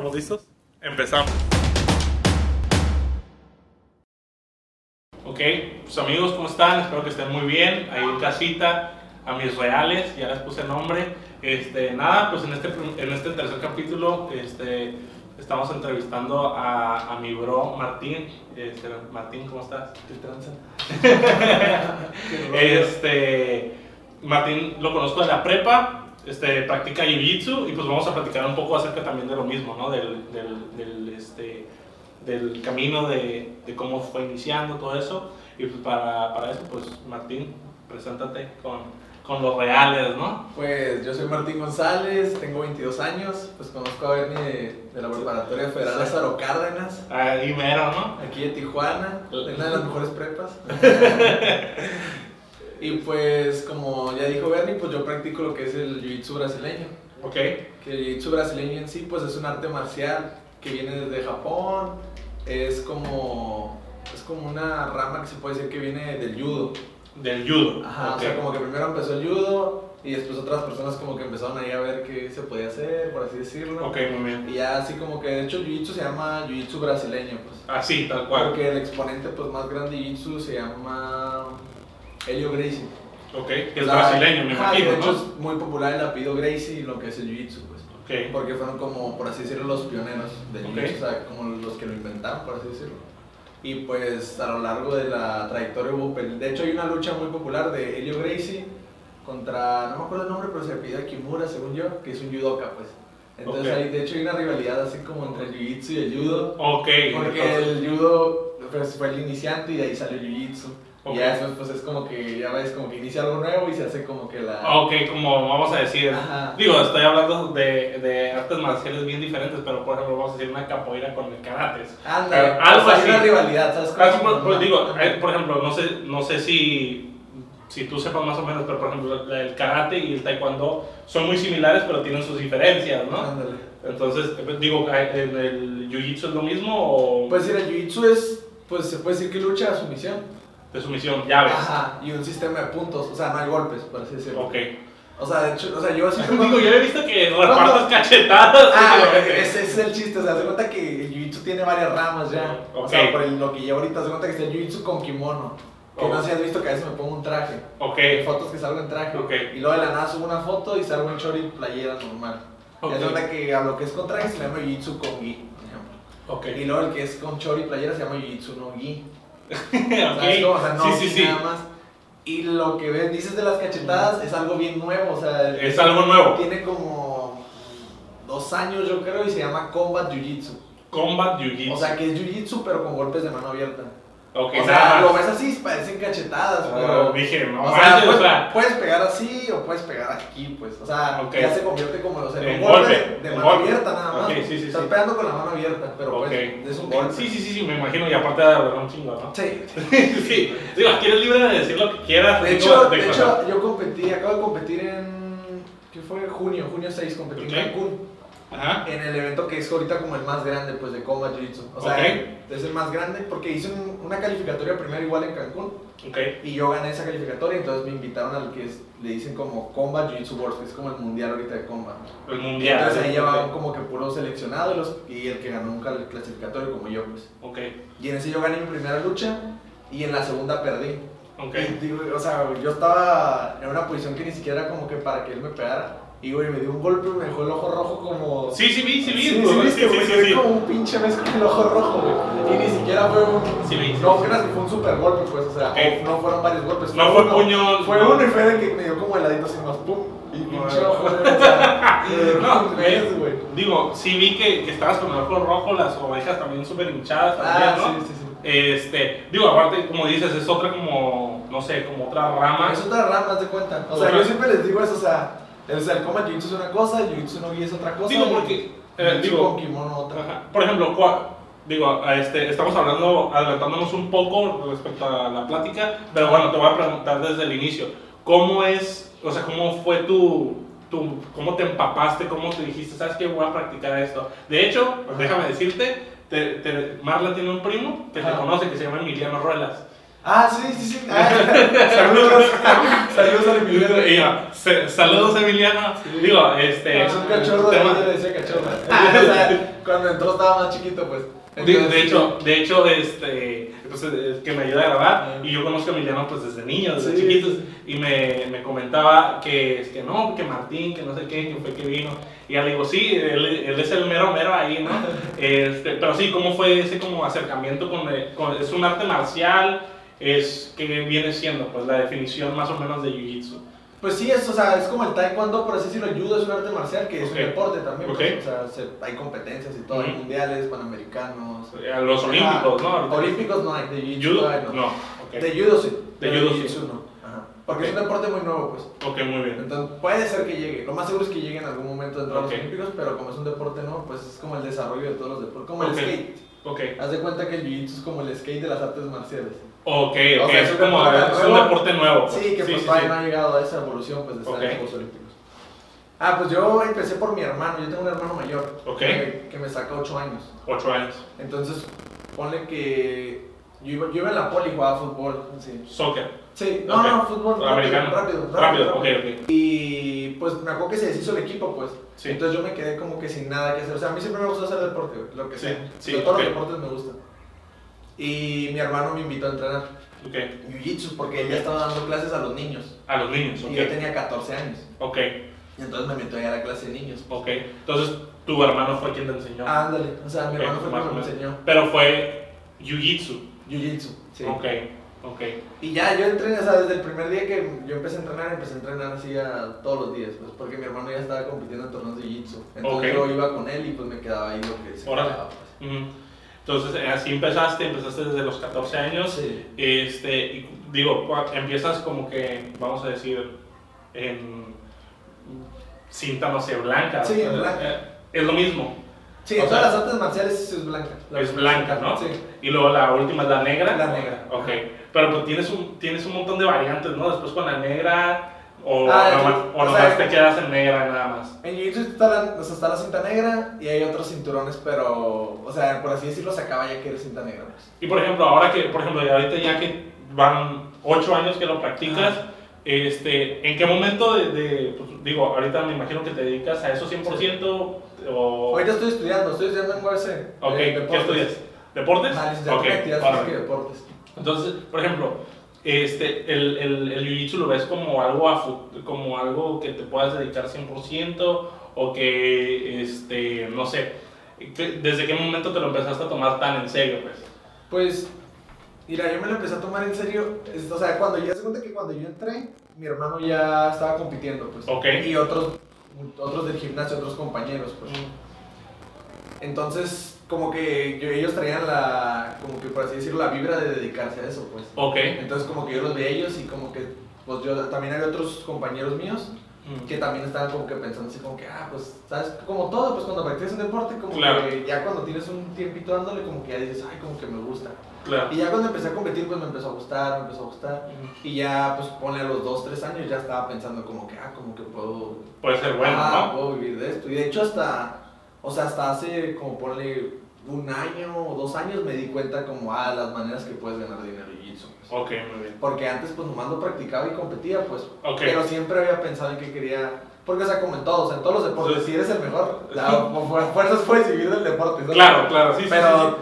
¿Estamos listos? Empezamos. Ok, pues amigos, ¿cómo están? Espero que estén muy bien. Ahí en casita, a mis reales, ya les puse nombre. Este, nada, pues en este, en este tercer capítulo este, estamos entrevistando a, a mi bro Martín. Este, Martín, ¿cómo estás? ¿Qué tranza? Este, Martín lo conozco de la prepa, este, practica Jiu-Jitsu y pues vamos a platicar un poco acerca también de lo mismo, ¿no? Del, del, del, este, del camino de, de cómo fue iniciando todo eso. Y pues para, para eso, pues Martín, preséntate con, con los reales, ¿no? Pues yo soy Martín González, tengo 22 años, pues conozco a Bernie de, de la Preparatoria Federal Sí. Lázaro Cárdenas, Ahí mero, ¿no? aquí de Tijuana, una de las mejores prepas. y pues como ya dijo Bernie, pues yo practico lo que es el Jiu-Jitsu brasileño. Ok, Que el Jiu-Jitsu brasileño en sí, pues es un arte marcial que viene desde Japón, es como, es como una rama que se puede decir que viene del judo. del judo. Ajá, Ok. o sea, como que primero empezó el judo y después otras personas como que empezaron ahí a ver qué se podía hacer, por así decirlo. Ok, muy bien. Y ya así como que, de hecho, Jiu-Jitsu se llama Jiu-Jitsu brasileño, pues. Así, tal cual. Porque el exponente pues más grande de Jiu-Jitsu se llama Helio Gracie. Ok, que es O sea, brasileño, me imagino, De hecho ¿no? es muy popular el apellido Gracie y lo que es el Jiu-Jitsu, pues. Ok, Porque fueron como, por así decirlo, los pioneros del Ok. Jiu-Jitsu, o sea, como los que lo inventaron, por así decirlo. Y pues a lo largo de la trayectoria hubo De hecho hay una lucha muy popular de Helio Gracie contra, no me acuerdo el nombre, pero se pide Kimura, según yo, que es un judoka, pues. Entonces Ok. hay, de hecho hay una rivalidad así como entre el Jiu-Jitsu y el judo. ok. Porque entonces- el judo pues, fue el iniciante y de ahí salió el Jiu-Jitsu. Ok. Y ya después pues es como que, ya ves, como que inicia algo nuevo y se hace como que la... Ok, como vamos a decir, Ajá. digo, estoy hablando de, de artes marciales bien diferentes, pero por ejemplo vamos a decir una capoeira con el karate. Anda, Eh, algo o sea, hay así. una rivalidad, ¿sabes? Así, Como- por, por- digo, eh, por ejemplo, no sé, no sé si, si tú sepas más o menos, pero por ejemplo el karate y el taekwondo son muy similares, pero tienen sus diferencias, ¿no? Ándale. Entonces, eh, digo, ¿en el jiu-jitsu es lo mismo o Pues el jiu-jitsu es, pues se puede decir que lucha a sumisión. De sumisión, llaves? Ajá, y un sistema de puntos, o sea, no hay golpes, por así decirlo. Ok. O sea, de hecho, o sea, yo siempre... Digo, yo he visto que repartas cachetadas. Ah, ese, es el chiste, o sea, se cuenta que el jiu-jitsu tiene varias ramas ya. O Ok. sea, por el- lo que llevo ahorita, se cuenta que está el jiu-jitsu con kimono. Que Oh. no sé si has visto que a veces me pongo un traje. Ok, Hay fotos que salgo en traje. Ok. Y luego de la nada subo una foto y salgo en short y playera normal. Ok. Y se cuenta que a lo que es con traje se llama jiu-jitsu con gi, por ejemplo. ok. Y luego el que es con short y playera se llama jiu-jitsu no gi. O sea, no sí, sí, sí. nada más. Y lo que ves, dices de las cachetadas es algo bien nuevo, o sea, Es algo nuevo. tiene como dos años yo creo y se llama Combat Jiu-Jitsu. Combat Jiu-Jitsu. O sea que es Jiu-Jitsu pero con golpes de mano abierta. Ok, o sea, lo ves así, parecen cachetadas, Ah, pero... dije, no o sea, manches, puedes, o sea, puedes pegar así o puedes pegar aquí, pues. O sea, ya se convierte como o sea, En un golpe de mano golpe. abierta nada más. Ok, sí, sí, Estás sí. pegando con la mano abierta, pero pues es un golpe. Sí, sí, sí, sí, me imagino, y aparte de un chingo, ¿no? Sí. sí, digo, aquí eres libre de decir lo que quieras. De hecho, de hecho, yo competí, acabo de competir en. ¿Qué fue? Junio, junio 6, competí en Cancún. Ajá, En el evento que es ahorita como el más grande, pues de Combat Jiu-Jitsu. O sea, Ok. es el más grande porque hice un- una calificatoria primero igual en Cancún. ok, Y yo gané esa calificatoria, entonces me invitaron al que es- le dicen como Combat Jiu-Jitsu Worlds, que es como el mundial ahorita de Combat. el mundial. Entonces ahí llevaban como que puro seleccionado y, los- y el que ganó un cal- clasificatorio como yo, pues. Ok, Y en ese yo gané mi primera lucha y en la segunda perdí. ok. Y, digo, o sea, yo estaba en una posición que ni siquiera era como que para que él me pegara. Y güey, me dio un golpe y me dejó el ojo rojo como... Sí, sí, vi, sí, vi. Sí, sí, sí, viste, sí, güey, sí, quedé sí. como un pinche mes con el ojo rojo, güey. Y ni siquiera fue un... Sí, vi, sí, No, sí. creas que fue un super golpe, pues, o sea, no fueron varios golpes. No fue puño, Fue no. uno y fue de que me dio como heladito así más, pum. Y pinche ojo, güey, mes, güey. Digo, sí vi que, que estabas con el ojo rojo, las orejas también súper hinchadas Ah, también, ¿no? sí, sí, sí. Este, digo, aparte, como dices, es otra como, no sé, como otra rama. Es otra rama, haz de cuenta. O sea, yo siempre les digo eso, o sea, o sea el Combat Jiu-Jitsu es una cosa, el Jiu-Jitsu no es otra cosa. Digo, porque, eh, digo, kimono otra. Ajá. Por ejemplo, digo, a este, estamos hablando, adelantándonos un poco respecto a la plática, pero bueno, te voy a preguntar desde el inicio, ¿cómo es, o sea, cómo fue tu, tu cómo te empapaste, cómo te dijiste, sabes que voy a practicar esto? De hecho, Ajá. déjame decirte, te, te- Marla tiene un primo que te Ajá. conoce, que se llama Emiliano Ruelas. Ah, sí, sí, sí. Ah, saludos. saludos a Emiliano. se- saludos Emiliano. Digo, este. Es un cachorro de le decía cachorro. o sea, cuando entró estaba más chiquito, pues. De, de Entonces, hecho, de hecho, este, pues, eh, que me ayuda a grabar y yo conozco a Emiliano pues desde niño, desde Sí. chiquitos y me, me comentaba que, que no, que Martín, que no sé qué, que fue que vino y ya le digo, sí, él, él es el mero mero ahí, ¿no? Este, pero sí, ¿cómo fue ese como acercamiento con, el- con- es un arte marcial? Es que viene siendo pues la definición más o menos de Jiu-Jitsu. Pues sí, es, o sea, es como el taekwondo, por así decirlo, el judo es un arte marcial que es un deporte también. pues, Ok. o sea, se- hay competencias y todo, hay mundiales, panamericanos. A Los olímpicos, ¿no? Ah, olímpicos no hay, de ¿Judo? todavía no. No, ok. De judo sí, De judo sí. no. Porque es un deporte muy nuevo, pues. Ok, muy bien. Entonces puede ser que llegue. Lo más seguro es que llegue en algún momento dentro de los olímpicos, pero como es un deporte nuevo, pues es como el desarrollo de todos los deportes. Como el skate. Ok, Haz de cuenta que el jiu-jitsu es como el skate de las artes marciales. Ok, O ok. sea, es como deporte es un deporte nuevo. pues. Sí, que pues sí, todavía sí. no ha llegado a esa evolución pues, de estar Ok. en los Juegos Olímpicos. Ah, pues yo empecé por mi hermano. Yo tengo un hermano mayor. Que, que me saca 8 años. Ocho años. Entonces, ponle que. Yo iba, yo iba en la poli y jugaba fútbol. Sí, Soccer. sí no, no, fútbol. Americano. Rápido, rápido. Rápido, ok, ok. Y pues me acuerdo que se deshizo el equipo, pues. Sí. Entonces yo me quedé como que sin nada que hacer. O sea, a mí siempre me gustó hacer deporte, lo que Sí, sea. sí, Pero todos los deportes me gustan. Y mi hermano me invitó a entrenar Ok. Jiu-Jitsu porque él ya estaba dando clases a los niños. A los niños, Y yo ok. tenía 14 años. Ok, Y entonces me metió a la clase de niños. ok. Entonces, tu hermano fue quien te enseñó. Ah, ándale. O sea, mi Ok, hermano fue quien me enseñó. Pero fue Jiu-Jitsu. Jiu-Jitsu. Sí. Ok, ok. Y ya, yo entrené, o sea, desde el primer día que yo empecé a entrenar, empecé a entrenar así a todos los días, pues, porque mi hermano ya estaba compitiendo en torneos de Jiu-Jitsu. Entonces Ok. yo iba con él y pues me quedaba ahí lo que se quedaba, pues. Ujú. Entonces, eh, así empezaste, empezaste desde los 14 años. Sí. Este, y digo, empiezas como que, vamos a decir, en cinta, no sé, blanca. Sí, Eh, blanca. eh, Es lo mismo. Sí, en todas sea, las artes marciales es blanca. La- Es blanca, ¿no? Sí. Y luego la última es la negra. La negra. Ok. Pero pues tienes un, tienes un montón de variantes, ¿no? Después con la negra, o, Ah, nomás, sí. o O nomás sea, te quedas en negra nada más. En Jiu-Jitsu está la, o sea, está la cinta negra y hay otros cinturones, pero, o sea, por así decirlo, se acaba ya que eres cinta negra. Pues. Y por ejemplo, ahora que, por ejemplo, ahorita ya que van 8 años que lo practicas, este, ¿en qué momento de, de, pues, digo, ahorita me imagino que te dedicas a eso 100% o... Ahorita estoy estudiando, estoy estudiando en UAC. Ok, eh, ¿qué estudias? ¿Deportes? Análisis de Ok, actividades órale. físicas y deportes. Entonces, por ejemplo, este, el, el, el jiu-jitsu lo ves como algo, a como algo que te puedas dedicar 100% o que, este, no sé, ¿desde qué momento te lo empezaste a tomar tan en serio? Pues? Pues, mira, yo me lo empecé a tomar en serio. es- o sea, cuando ya se cuenta que cuando yo entré, mi hermano ya estaba compitiendo, pues. Ok. Y otros, otros del gimnasio, otros compañeros, pues. Entonces, como que ellos traían la, como que por así decirlo, la vibra de dedicarse a eso, pues. Ok. Entonces, como que yo los veía a ellos y como que, pues yo también había otros compañeros míos Mm. que también estaban como que pensando así como que, ah, pues, ¿sabes? Como todo, pues cuando practicas un deporte, como Claro. que ya cuando tienes un tiempito dándole, como que ya dices, ay, como que me gusta. Claro. Y ya cuando empecé a competir, pues me empezó a gustar, me empezó a gustar. Y ya, pues ponle a los 2, 3 años, ya estaba pensando como que, ah, como que puedo, Puede ser bueno, ah, ¿no? puedo vivir de esto. Y de hecho hasta, o sea, hasta hace como ponle un año o dos años me di cuenta como, ah, las maneras que puedes ganar dinero en jiu-jitsu. pues. Ok, muy bien. Porque antes pues nomás lo practicaba y competía, pues. Ok. Pero siempre había pensado en que quería... Porque, o sea, como en todos, en todos los deportes, Sí. si eres el mejor, la, por fu- fuerzas puedes vivir del deporte. ¿sabes? Claro, claro, sí, sí, Pero sí,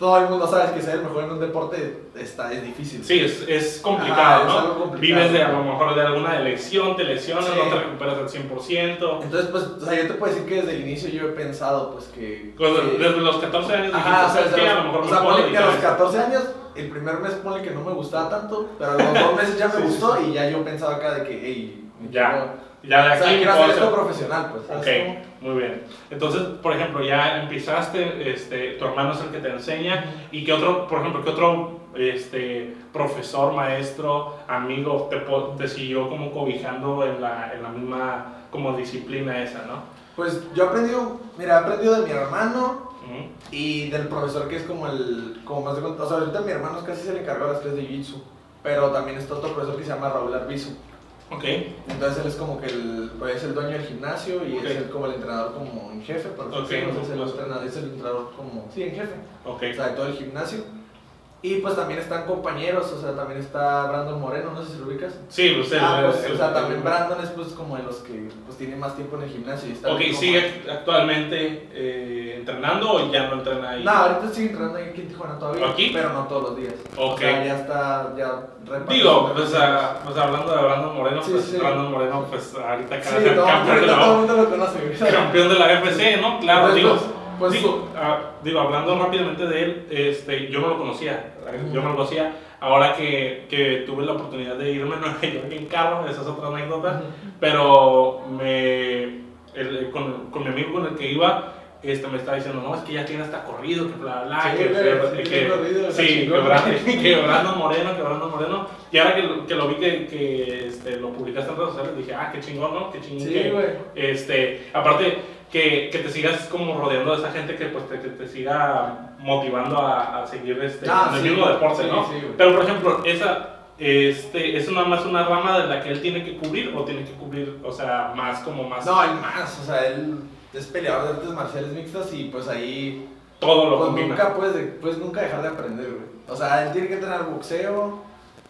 todo el mundo sabe que ser el mejor en un deporte está, es difícil. Sí, es, es complicado, Ajá, es ¿no? algo complicado. Vives de a lo mejor de alguna elección, te lesionas, Sí. no te recuperas al 100%. Entonces, pues, o sea, yo te puedo decir que desde el inicio yo he pensado, pues, que... Pues, que- desde los 14 años dijiste, Ajá, o sea, los- A lo mejor o sea, ponle que a los dedicar a 14 años, el primer mes ponle que no me gustaba tanto, pero a los dos meses ya me Sí, gustó sí. y ya yo pensaba acá de que, hey, Ya. quiero-. Ya de o aquí sea, quiero hacer esto profesional, pues, ¿sabes Ok? Muy bien. Entonces, por ejemplo, ya empezaste, este, tu hermano es el que te enseña, y qué otro, por ejemplo, qué otro este, profesor, maestro, amigo te, te siguió como cobijando en la, en la misma como disciplina esa, ¿no? Pues yo he aprendido, mira, he aprendido de mi hermano Ujú. y del profesor que es como el, como más de o sea, ahorita mi hermano casi se le encargó las clases de Jiu-Jitsu, pero también está otro profesor que se llama Raúl Arbizu. Ok, Entonces él es como que el, pues, es el dueño del gimnasio y es el, como el entrenador como en jefe, por así Ok, decirlo, por es el entrenador, es el entrenador como, sí, en jefe, ok. o sea, de todo el gimnasio. Y pues también están compañeros, o sea, también está Brandon Moreno, no sé si lo ubicas. Sí, usted. Ah, pues, o sea, también Brandon es pues como de los que pues tiene más tiempo en el gimnasio y está Ok, ¿sigue actualmente eh, entrenando o ya no entrena ahí? No, ahorita sigue entrenando aquí en Tijuana todavía, ¿Aquí? pero no todos los días. O Ok. sea, ya está, ya Digo, pues, ah, pues hablando de Brandon Moreno, Sí, pues sí. Brandon Moreno, pues ahorita Sí, cada todo, campeón, de todo el mundo lo conoce. campeón de la FC, ¿no? Claro, Pues, digo, pues, digo, ah, digo, hablando rápidamente de él, este, yo no lo conocía, yo no lo conocía. Ahora que, que tuve la oportunidad de irme a Nueva York en carro, esa es otra anécdota, pero me, el- con, con mi amigo con el que iba, este, me estaba diciendo, no, es que ya tiene hasta corrido, que bla, bla, Sí, que, que- que- corrido, está sí, que, Brandon Moreno, que Brandon Moreno, y ahora que, lo- que lo vi que, que este, lo publicaste en redes sociales, dije, ah, qué chingón, ¿no? Qué chingón Sí, que, este, aparte, que, que te sigas como rodeando de esa gente que pues te, que te siga motivando a, a seguir este, Ah, en el sí, mismo deporte, sí, ¿no? sí. Pero por ejemplo, esa este, es nada más una rama de la que él tiene que cubrir o tiene que cubrir, o sea, más como más No, hay más, o sea, él es peleador de artes marciales mixtas y pues ahí todo lo pues combina. nunca puedes, de- puedes nunca dejar de aprender, güey. O sea, él tiene que entrenar boxeo,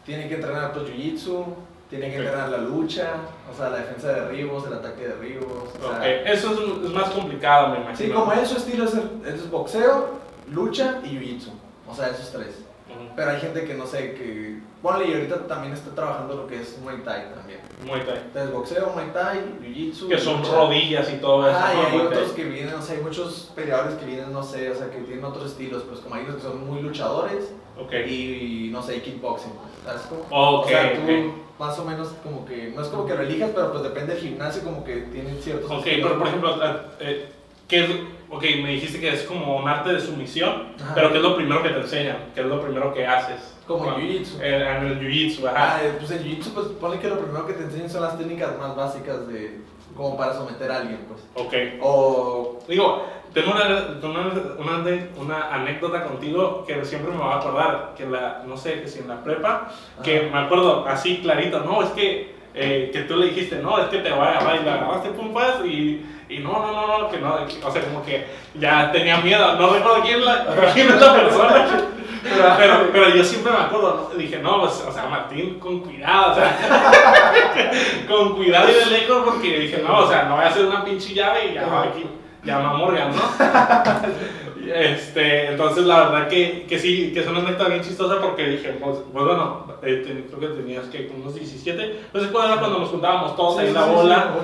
tiene que entrenar jiu-jitsu, tiene que Ok. entrenar la lucha, o sea, la defensa de derribos, el ataque de derribos, o sea, Ok, Eso es, es más complicado, me imagino. Sí, como él su estilo es, el- es boxeo, lucha y jiu-jitsu, o sea, esos tres. Ujú. Pero hay gente que no sé, que... Ponle, y ahorita también está trabajando lo que es Muay Thai también. Muay Thai. Entonces, boxeo, Muay Thai, jiu-jitsu... Que son lucha. rodillas y todo eso. Ah, y hay otros que vienen, o sea, hay muchos peleadores que vienen, no sé, o sea, que tienen otros estilos, pues como hay unos que son muy luchadores Ok. y, no sé, kickboxing, ¿sabes cómo? Ok, o sea, tú ok. más o menos como que, no es como que lo elijas, pero pues depende del gimnasio, como que tienen ciertos Ok, pero por ejemplo, ah, eh, ¿qué es, ok, me dijiste que es como un arte de sumisión, Ajá. pero ¿qué es lo primero que te enseñan? ¿Qué es lo primero que haces? Como en Ah, jiu-jitsu. En, en el jiu-jitsu, ajá. Ah, eh, pues en jiu-jitsu, pues ponle que lo primero que te enseñan son las técnicas más básicas de, como para someter a alguien, pues. Ok. O, Digo, tengo una, una, una, anécdota contigo que siempre me va a acordar, que la, no sé, que si en la prepa, que me acuerdo así clarito, no, es que, eh, que tú le dijiste, no, es que te voy a y agarraste pumpas y, y no, no, no, no, que no, o sea, como que ya tenía miedo, no recuerdo quién, la, quién es la persona, pero, pero yo siempre me acuerdo, dije, no, pues, o sea, Martín, con cuidado, o sea, con cuidado y de lejos, porque dije, no, o sea, no voy a hacer una pinche llave y ya va aquí, llama a Morgan, ¿no? Este, entonces la verdad que, que sí, que es una anécdota bien chistosa porque dije, pues, pues bueno, eh, creo que tenías que unos 17, pues es cuando era cuando nos juntábamos todos ahí en la bola,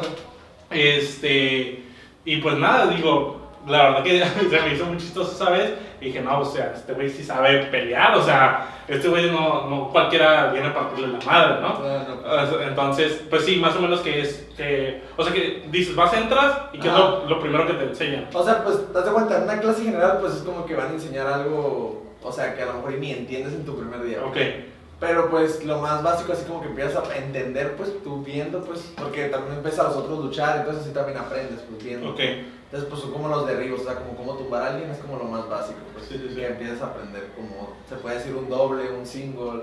este, y pues nada, digo, la verdad que se me hizo muy chistoso esa vez. Y dije, no, o sea, este güey sí sabe pelear, o sea, este güey no, no cualquiera viene a partirle la madre, ¿no? Entonces, pues sí, más o menos que es, que, o sea, que dices, vas, entras y que es lo, lo primero que te enseñan. O sea, pues, te das cuenta, en una clase general, pues es como que van a enseñar algo, o sea, que a lo mejor ni entiendes en tu primer día. Ok, Pero pues lo más básico, así como que empiezas a entender, pues tú viendo, pues, porque también empiezas a los otros luchar, entonces así también aprendes, pues viendo. ok, Entonces, pues son como los derribos, o sea, como cómo tumbar a alguien es como lo más básico, pues, Sí, sí, sí. que empiezas a aprender, como se puede decir un doble, un single.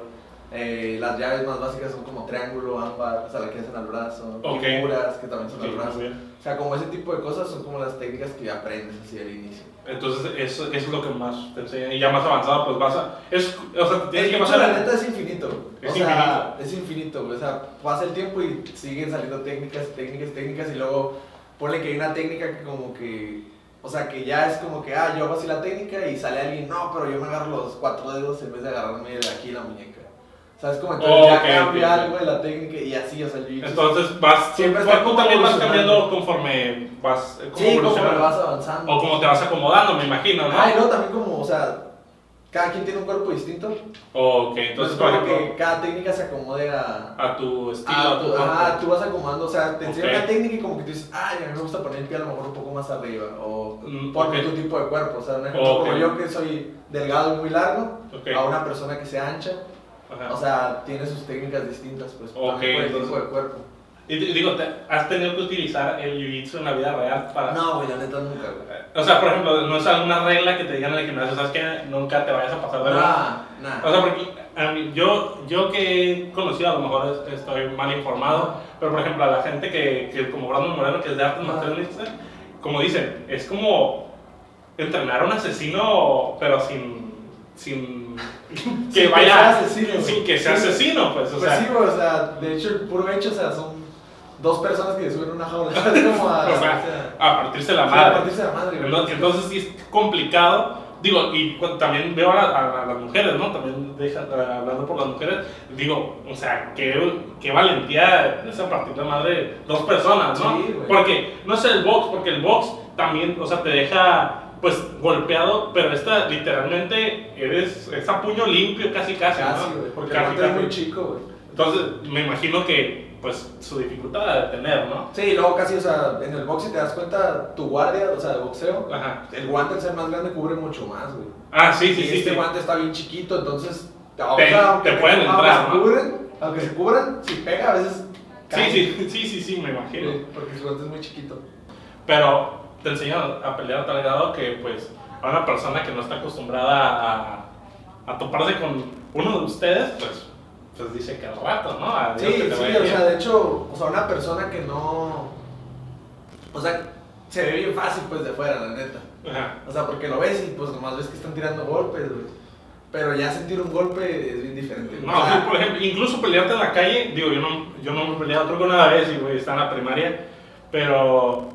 eh, las llaves más básicas son como triángulo, ámbar, o sea, la que hacen al brazo, Ok. figuras, que también son ok, al brazo. O sea, como ese tipo de cosas son como las técnicas que aprendes así al inicio. Entonces, eso, eso es lo que más te enseñan. Y ya más avanzado, pues vas a. Es, o sea, tienes que pasar. la neta es infinito. Es o sea, es infinito. O sea, pasa el tiempo y siguen saliendo técnicas, técnicas, técnicas y luego ponle que hay una técnica que como que, o sea, que ya es como que, ah, yo hago así la técnica y sale alguien, no, pero yo me agarro los cuatro dedos en vez de agarrarme de aquí la muñeca. O sea, es como entonces Oh, ya ok, cambia ok. algo de la técnica y así, o sea, Entonces vas. Siempre está tú también vas cambiando conforme vas. eh, Sí, como evolucionando. vas avanzando. O como te vas acomodando, me imagino, ¿no? Ah, y luego también como, o sea, cada quien tiene un cuerpo distinto. Ok, Entonces, como ejemplo, que cada técnica se acomode a, a tu estilo, Ah, a tu tú, cuerpo. ajá, tú vas acomodando, o sea, te enseñan una técnica y como que tú dices, ay, a mí me gusta poner el pie a lo mejor un poco más arriba, o Mm, por ok. tu tipo de cuerpo, o sea, un ejemplo Ok. como yo que soy delgado y muy largo, a una persona que sea ancha, Ajá. o sea, tiene sus técnicas distintas, pues, por el tipo de cuerpo. Y digo, te- ¿has tenido que utilizar el jiu-jitsu en la vida real para...? No, güey, la neta nunca, güey. O sea, por ejemplo, no es alguna regla que te digan en el gimnasio, ¿sabes que Nunca te vayas a pasar de la... Nah, O nah. sea, porque a mí- yo, yo que he conocido, a lo mejor es- estoy mal informado, pero por ejemplo, a la gente que, que como Brandon Moreno, que es de artes marciales como dicen, es como entrenar a un asesino, pero sin, sin que Sin que vaya sea asesino, sin que sea Sí. asesino, pues, o Pues sea, sí, güey, o sea, de hecho, el puro hecho, o sea, son dos personas que suben una jaula. Es como a. o sea, a partirse la sí, a madre. partirse la madre. Entonces, entonces sí es complicado. Digo, y también veo a, a- a las mujeres, ¿no? También deja, hablando por las mujeres, digo, o sea, qué, qué valentía es a partir de madre dos personas, ¿no? Sí, porque no es el box, porque el box también, o sea, te deja pues golpeado, pero esta literalmente eres, es a puño limpio casi casi, Casi, ¿no? güey, porque Casi, guante es casi. muy chico, güey. Entonces, me imagino que pues su dificultad de tener, ¿no? Sí, luego casi, o sea, en el box, si te das cuenta, tu guardia, o sea, de boxeo, Ajá. el guante al ser más grande cubre mucho más, güey. Ah, sí, sí, y sí. este sí. guante está bien chiquito, entonces. Te- aunque te pueden entrar, ¿no? cubren, aunque se cubran, si pega a veces. Sí, cae. sí, sí, sí, sí, me imagino. Sí, porque su guante es muy chiquito. Pero te enseñan a pelear a tal grado que, pues, a una persona que no está acostumbrada a, a toparse con uno de ustedes, pues, pues dice que al rato, ¿no? Sí, que te sí, vaya o bien. sea, de hecho, o sea, una persona que no. O sea, se ve bien fácil, pues, de fuera, la neta. Ajá. O sea, porque lo ves y pues nomás ves que están tirando golpes, güey. Pero ya sentir un golpe es bien diferente. No, O sea, sí, por ejemplo, incluso pelearte en la calle, digo, yo no, yo no me he peleado, creo que una vez, y güey, está en la primaria, pero,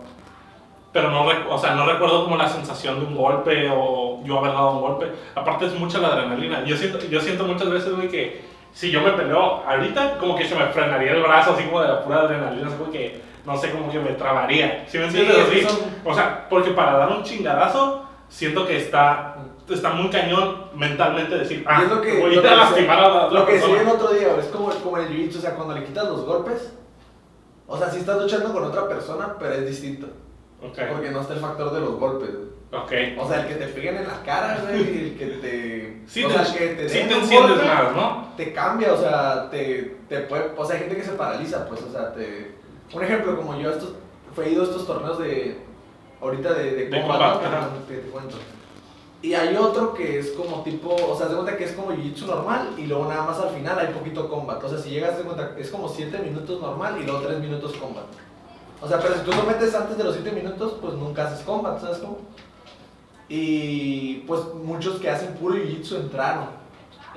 pero no, o sea, no recuerdo como la sensación de un golpe o yo haber dado un golpe. Aparte es mucha la adrenalina. Yo siento, yo siento muchas veces, güey, que si yo me peleo ahorita, como que se me frenaría el brazo, así como de la pura adrenalina, así como que, no sé, como que me trabaría. ¿Sí me Sí, entiendes? Así, son- O sea, porque para dar un chingadazo, siento que está, está muy cañón mentalmente decir, ah, es lo que, voy lo a lastimar a la Lo que decía el otro día, es como, como el jiu-jitsu, o sea, cuando le quitas los golpes, o sea, sí estás luchando con otra persona, pero es distinto. Ok, Porque no está el factor de los golpes, güey. Ok. O sea, el que te peguen en la cara, güey, y el que te. Sí o te, sea, que te sí te enciendes golpe, más, ¿no? te cambia, o sea, te, te puede, o sea, hay gente que se paraliza, pues, o sea, te, un ejemplo, como yo estos, ido a estos torneos de, ahorita de, de, De combat, combat, ¿no? ajá. que te cuento, y hay otro que es como tipo, o sea, se cuenta que es como jiu-jitsu normal, y luego nada más al final hay poquito combat, o sea, si llegas, de cuenta, es como 7 minutos normal, y luego 3 minutos combat, o sea, pero si tú lo metes antes de los 7 minutos, pues nunca haces combat, ¿sabes cómo? Y pues muchos que hacen puro jiu-jitsu entraron.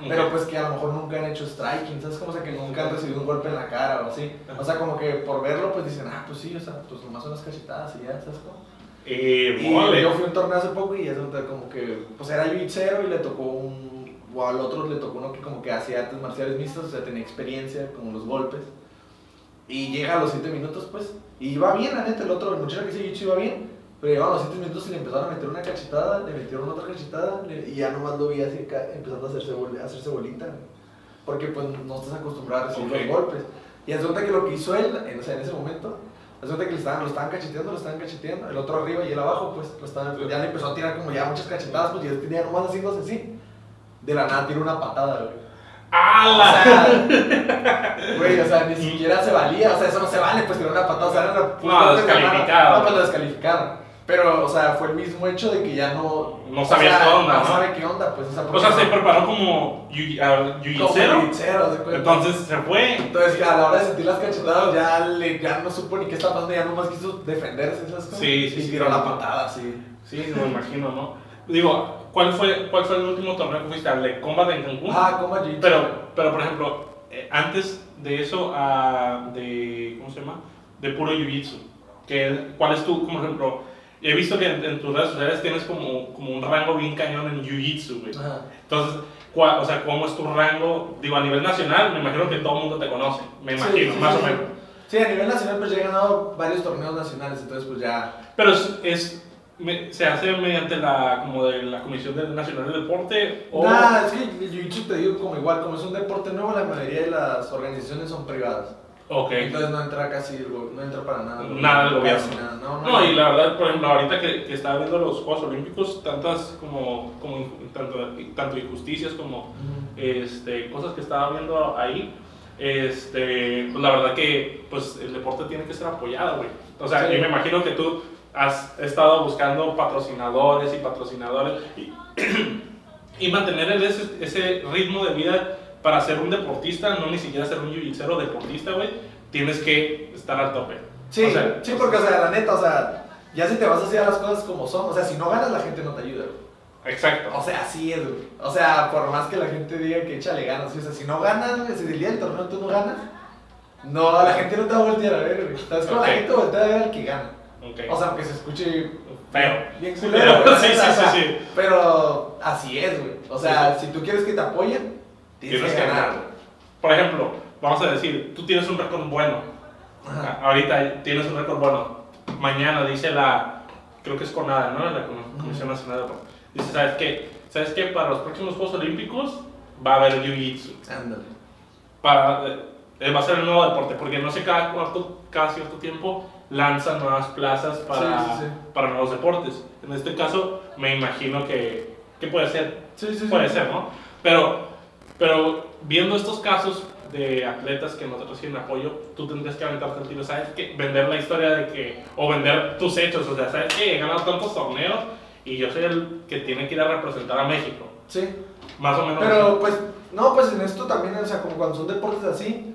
Pero pues que a lo mejor nunca han hecho striking, ¿sabes? Como o sea, que nunca han recibido un golpe en la cara o así. O sea, como que por verlo, pues dicen, ah, pues sí, o sea, pues nomás unas cachetadas y ya, ¿sabes cómo? Eh, Y mole. yo fui a un torneo hace poco y es donde como que, pues era jiu-jitsu y le tocó un, o al otro le tocó uno que como que hacía artes marciales mixtas, o sea, tenía experiencia con los golpes. Y llega a los 7 minutos, pues, y iba bien, la neta, el otro, el muchacho que hizo jiu-jitsu iba bien, pero llegaban los 7 minutos y le empezaron a meter una cachetada, le metieron otra cachetada, le- y ya nomás lo vi así empezando a hacerse, bol- a hacerse bolita, porque pues no estás acostumbrado a recibir los golpes. Y haz de cuenta que lo que hizo él, en, o sea, en ese momento, haz de cuenta que le estaban, lo estaban cacheteando, lo estaban cacheteando, el otro arriba y él abajo, pues, lo estaban, ya le empezó a tirar como ya muchas cachetadas, pues, y él tenía nomás haciéndose así. De la nada tiró una patada, güey. Sea, güey, o sea, ni siquiera se valía, o sea, eso no se vale, pues tirar una patada, o sea, era una No, descalificado. No, pues lo descalificaron. Pero, o sea, fue el mismo hecho de que ya no. No sea, qué onda, No sabe qué onda, pues, o sea, O sea, se preparó como. Entonces se fue. Entonces, a la hora de sentir las cachetadas, ya, le, ya no supo ni qué estaba pasando, ya nomás quiso defenderse, ¿sabes? cómo? Sí, sí, Y tiró la patada, sí. Sí, me imagino, ¿no? Digo, ¿cuál fue, ¿cuál fue el último torneo que fuiste? ¿Al de Combat en Cancún? Ah, jiu Pero, pero por ejemplo, eh, antes de eso, ah, de, ¿cómo se llama? De puro jiu-jitsu. ¿Cuál es tu, como ejemplo, he visto que en, en tus redes sociales tienes como, como un rango bien cañón en jiu-jitsu, güey. Ajá. Entonces, ¿cuál- o sea, ¿cómo es tu rango? Digo, a nivel nacional, me imagino que todo el mundo te conoce, me Sí, imagino, sí, más sí, o sí. menos. Sí, a nivel nacional, pues ya he ganado varios torneos nacionales, entonces, pues ya. Pero es, es- me- se hace mediante la, como de la Comisión Nacional del Deporte o... Nada, es que el jiu-jitsu te digo como igual, como es un deporte nuevo, la mayoría de las organizaciones son privadas. Ok. Entonces no entra casi, no entra para nada. Nada del gobierno. Nada, No, no, No, y la verdad, por ejemplo, ahorita que, que estaba viendo los Juegos Olímpicos, tantas como, como tanto, tanto injusticias como Ujú. este, cosas que estaba viendo ahí, este, pues la verdad que pues, el deporte tiene que ser apoyado, güey. O sea, Sí. yo me imagino que tú has estado buscando patrocinadores y patrocinadores y, y mantener ese, ese ritmo de vida para ser un deportista, no ni siquiera ser un jiu deportista, güey, tienes que estar al tope. Sí, O sea, sí, porque, o sea, la neta, o sea, ya si te vas a hacer las cosas como son, o sea, si no ganas, la gente no te ayuda, güey. Exacto. O sea, así es, güey. O sea, por más que la gente diga que échale ganas, o sea, si no ganas, güey, si el día del torneo tú no ganas, no, la gente no te va a voltear a ver, güey. ¿Sabes cómo Ok. la gente voltea a ver al que gana? O sea, aunque se escuche Feo. bien culero, la sí, sí, sí, sí. Pero así es, güey. O sea, si tú quieres que te apoyen, tienes, Tienes que ganar. Por ejemplo, vamos a decir, tú tienes un récord bueno. Ajá. Ahorita tienes un récord bueno. Mañana dice la, creo que es CONADA, ¿no? La Com- Comisión Nacional de Deportes. Dice, ¿sabes qué? ¿Sabes qué? Para los próximos Juegos Olímpicos va a haber Jiu-Jitsu. Ándale. Para, eh, va a ser el nuevo deporte, porque no sé, cada, cuarto, cada cierto tiempo lanzan nuevas plazas para, Sí, sí, sí. para nuevos deportes. En este caso, me imagino que, que puede ser Sí, sí, sí. Puede ser, ¿no? Pero, pero viendo estos casos de atletas que no reciben apoyo, tú tendrías que aventarte el tiro, ¿sabes qué? Vender la historia de que, o vender tus hechos, o sea, ¿sabes qué? He ganado tantos torneos y yo soy el que tiene que ir a representar a México. Sí. Más o menos. Pero pues, no, pues en esto también, o sea, como cuando son deportes así.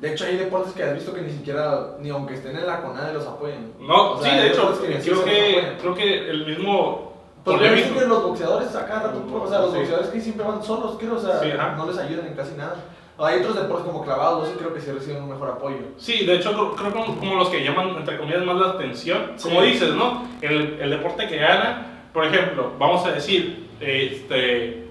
De hecho, hay deportes que has visto que ni siquiera, ni aunque estén en la CONADE, los apoyan. no, o sea, sí, de hecho, que así creo que, creo que el mismo... Polémico- ves que los boxeadores acá rato, o sea, los Sí. boxeadores que siempre van solos, creo, o sea, Sí, no les ayudan en casi nada. Hay otros deportes como clavados, sí creo que sí reciben un mejor apoyo. Sí, de hecho creo, creo como, como los que llaman, entre comillas, más la atención. Sí. Como dices, ¿no? El, el deporte que gana, por ejemplo, vamos a decir, este,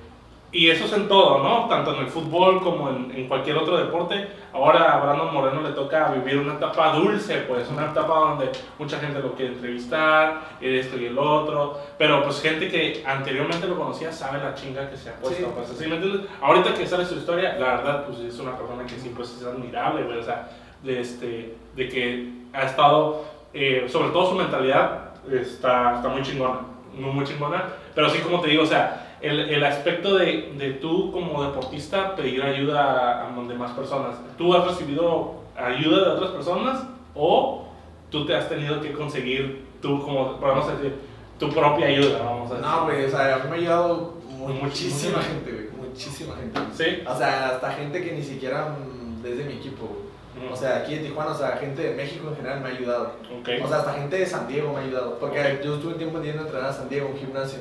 y eso es en todo, ¿no? Tanto en el fútbol como en, en cualquier otro deporte. Ahora a Brandon Moreno le toca vivir una etapa dulce, pues una etapa donde mucha gente lo quiere entrevistar, y esto y el otro. Pero pues gente que anteriormente lo conocía sabe la chinga que se ha puesto. Sí. Pues, ¿sí me entiendes? Ahorita que sale su historia, la verdad, pues es una persona que sí, pues es admirable, güey. O sea, de, este, de que ha estado, eh, sobre todo su mentalidad está, está muy chingona, muy, muy chingona. Pero sí, como te digo, o sea, el, el aspecto de, de tú como deportista pedir ayuda a, a demás personas. ¿Tú has recibido ayuda de otras personas o tú te has tenido que conseguir tú como, vamos a decir, tu propia ayuda, vamos a decir? No, güey, o sea, a mí me ha ayudado Muchísima. muchísima gente, güey, muchísima gente. ¿Sí? O sea, hasta gente que ni siquiera mm, es de mi equipo, güey. O sea, aquí en Tijuana, o sea, gente de México en general me ha ayudado. ok. O sea, hasta gente de San Diego me ha ayudado. Porque Ok. yo estuve un tiempo yendo a entrenar a San Diego, un gimnasio,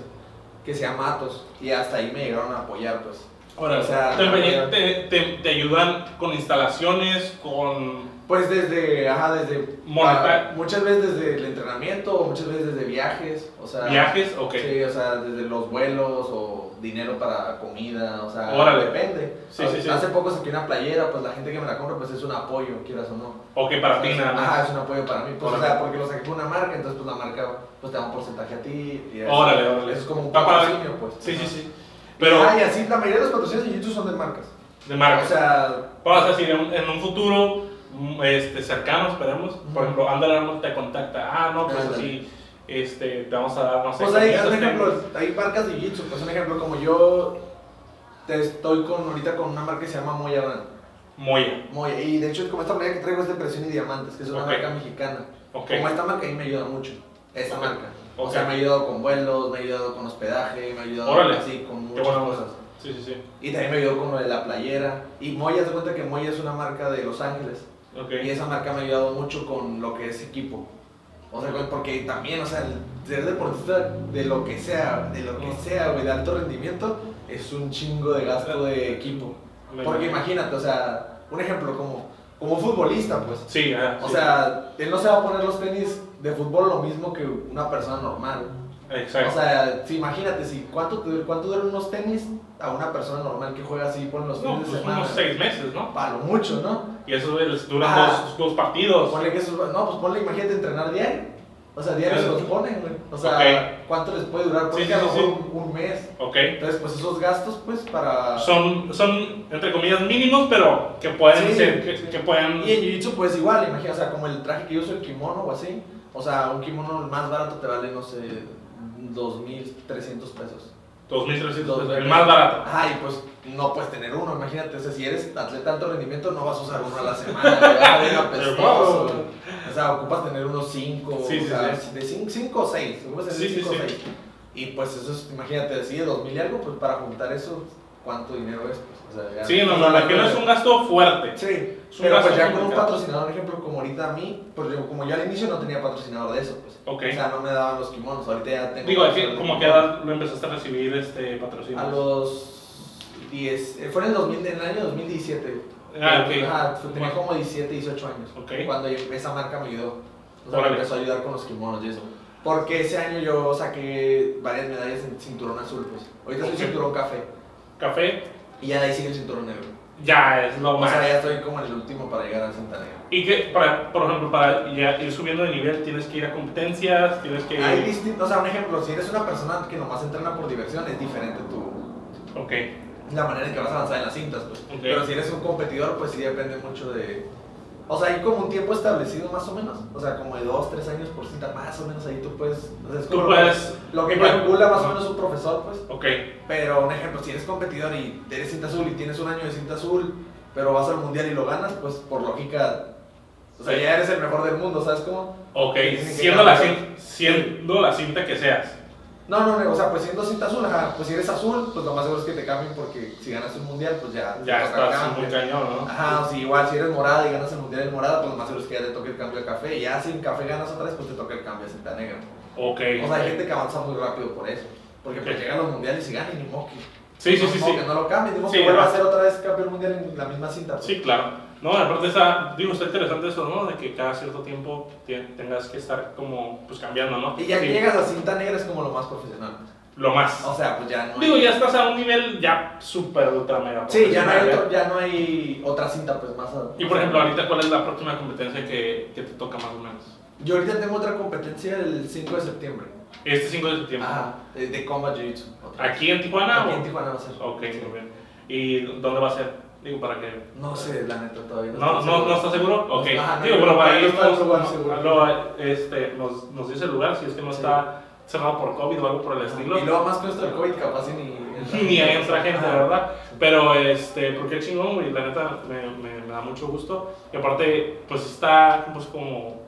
que se llama Atos. Y hasta ahí me llegaron a apoyar, pues. Ahora, o sea, te, te, ayudan con instalaciones, con... Pues desde, ajá, desde... Moneta- ah, muchas veces desde el entrenamiento, muchas veces desde viajes, o sea... ¿Viajes? Ok. Sí, o sea, desde los vuelos o dinero para comida, o sea, Órale. depende. Sí, sí, sí. Hace poco saqué una playera, pues la gente que me la compra, pues es un apoyo, quieras o no. Ok, para ti O nada más. Ajá, es un apoyo para mí, pues, o sea, porque lo saqué por una marca, entonces pues la marca pues te da un porcentaje a ti. Y eso, Órale, órale. Eso es como un Está padre. patrocinio, pues. Sí, sí, sí. Pero Ah, y así, la mayoría de los patrocinios de YouTube son de marcas. de marca. O sea, Vamos a decir, en, un- en un futuro mm, este, cercano, esperemos, por ejemplo, Under Armour te contacta, ah, no, pues Ándale. así, este, te vamos a dar, no sé, pues hay, un ejemplo, hay marcas de Jiu-Jitsu, pues un ejemplo, como yo te estoy con ahorita con una marca que se llama Moya Brand. Moya, Moya, y de hecho como esta marca que traigo es de presión y diamantes, que es una marca mexicana. ok. Como esta marca ahí me ayuda mucho, esta marca. O sea, me ha ayudado con vuelos, me ha ayudado con hospedaje, me ha ayudado Órale. así con muchas cosas. cosa. Sí, sí, sí. Y también me ayudó con lo de la playera. Y Moya, te cuenta que Moya es una marca de Los Ángeles. Y esa marca me ha ayudado mucho con lo que es equipo. O sea, güey, porque también, o sea, el ser deportista de lo que sea, de lo que sea, güey, de alto rendimiento, es un chingo de gasto de equipo. Porque imagínate, o sea, un ejemplo, como, como futbolista, pues. Sí, ah, O sí. sea, él no se va a poner los tenis de fútbol lo mismo que una persona normal. Exacto. O sea, sí, imagínate, si, ¿cuánto, ¿cuánto duran unos tenis a una persona normal que juega así por los no, fines de pues semana? unos seis meses, ¿no? Para lo mucho, ¿no? Y eso les duran Ah. dos, dos partidos. Ponle que esos, no, pues ponle, imagínate entrenar diario. O sea, diario se los ponen, güey. O sea. ¿cuánto les puede durar? Porque Sí, sí, a lo sí, mejor un, un mes. Ok. Entonces, pues esos gastos, pues para. Son, son, entre comillas, mínimos, pero que pueden ser, que, que puedan... Y en Jiu-Jitsu, pues igual, imagina, o sea, como el traje que yo uso, el kimono o así. O sea, un kimono más barato te vale, no sé, 2.300 pesos. 2.300 pesos, el más barato. Ajá, y pues no puedes tener uno, imagínate. O sea, si eres atleta de alto rendimiento, no vas a usar uno a la semana, güey, vas a ver apestoso, güey. O sea, ocupas tener unos 5, Sí, sí, o sea, sí. de 5 o 6, ocupas tener Sí, sí, 5 o sí. 6. Y pues eso es, imagínate, así de 2000 y algo, pues para juntar eso cuánto dinero es. Pues. O sea, ya- Sí, no, no, la que no es un gasto fuerte. Sí, Es un pero pues gasto ya con un patrocinador, por ejemplo, como ahorita a mí, pues yo, como yo al inicio no tenía patrocinador de eso, pues. Ok. O sea, no me daban los kimonos, ahorita ya tengo. Digo, es que patrocinador de como que edad lo empezaste a recibir este patrocinio. A los 10, eh, fue en el, 2000, en el año 2017. Ah, ok. Ajá, fue- tenía como 17, 18 años. Ok. Cuando esa marca me ayudó. O sea, me empezó a ayudar con los kimonos y eso. Porque ese año yo saqué varias medallas en cinturón azul, pues. Ahorita soy cinturón café. Café, Y ya de ahí sigue el cinturón negro. ya es lo O más. sea, ya estoy como en el último para llegar a cinta negra. Y que, para, por ejemplo, para ya ir subiendo de nivel, tienes que ir a competencias, tienes que. Hay distintos, o sea, un ejemplo, si eres una persona que nomás entrena por diversión, es diferente tu, Ok. la manera en que vas a avanzar en las cintas, pues. Ok. Pero si eres un competidor, pues sí depende mucho de... O sea, hay como un tiempo establecido más o menos, o sea, como de dos, tres años por cinta, más o menos ahí tú puedes... O sea, es Tú como puedes. Lo que calcula más o menos un profesor, pues. Ok. Pero, un ejemplo, si eres competidor y eres cinta azul y tienes un año de cinta azul, pero vas al mundial y lo ganas, pues por lógica... O sea, Sí. ya eres el mejor del mundo, ¿sabes cómo? Ok. Siendo la, cinta, siendo la cinta que seas. No, no, no, o sea, pues siendo cinta azul, ajá, pues si eres azul, pues lo más seguro es que te cambien porque si ganas un mundial, pues ya... Ya estás muy cañón, ¿no? Ajá, o si igual si eres morada y ganas el mundial en morada, pues lo más seguro es que ya te toque el cambio de café. Y ya si en café ganas otra vez, pues te toca el cambio de cinta negra. Ok. O sea, hay gente que avanza muy rápido por eso. Porque pues Ok. llegan los mundiales y ganan y ni modo que... Sí, sí, no, sí, modo sí. que no lo cambien, ni modo Sí, que vuelva a hacer otra vez campeón mundial en la misma cinta. pues. Sí, claro. No, aparte está, digo, está interesante eso, ¿no? De que cada cierto tiempo te- tengas que estar como, pues cambiando, ¿no? Y ya Sí, que llegas a cinta negra es como lo más profesional. Lo más. O sea, pues ya no hay... Digo, ya estás a un nivel ya súper, ultra, mega Sí, ya no, hay otro- ya no hay otra cinta, pues más... a- Y por ejemplo, ahorita, ¿cuál es la próxima competencia que, que te toca más o menos? Yo ahorita tengo otra competencia el 5 de septiembre. Este 5 de septiembre. Ajá, de, de Combat Jiu-Jitsu. otra. ¿Aquí en Tijuana? Aquí o- en Tijuana va a ser. Ok, Sí. muy bien. ¿Y dónde va a ser? Digo, para que... No sé, la neta todavía. ¿No, no, seguro. ¿no estás seguro? Ok. Ajá, no, Digo, no, pero para no está el seguro. lo- este, nos, nos dice el lugar, si es que no Sí. está cerrado por COVID o algo por el estilo. Y luego más con esto del COVID, capaz ni. Ni otra gente, Ajá. ¿verdad? Pero, este, porque es chingón, güey, la neta me, me, me da mucho gusto. Y aparte, pues está, pues como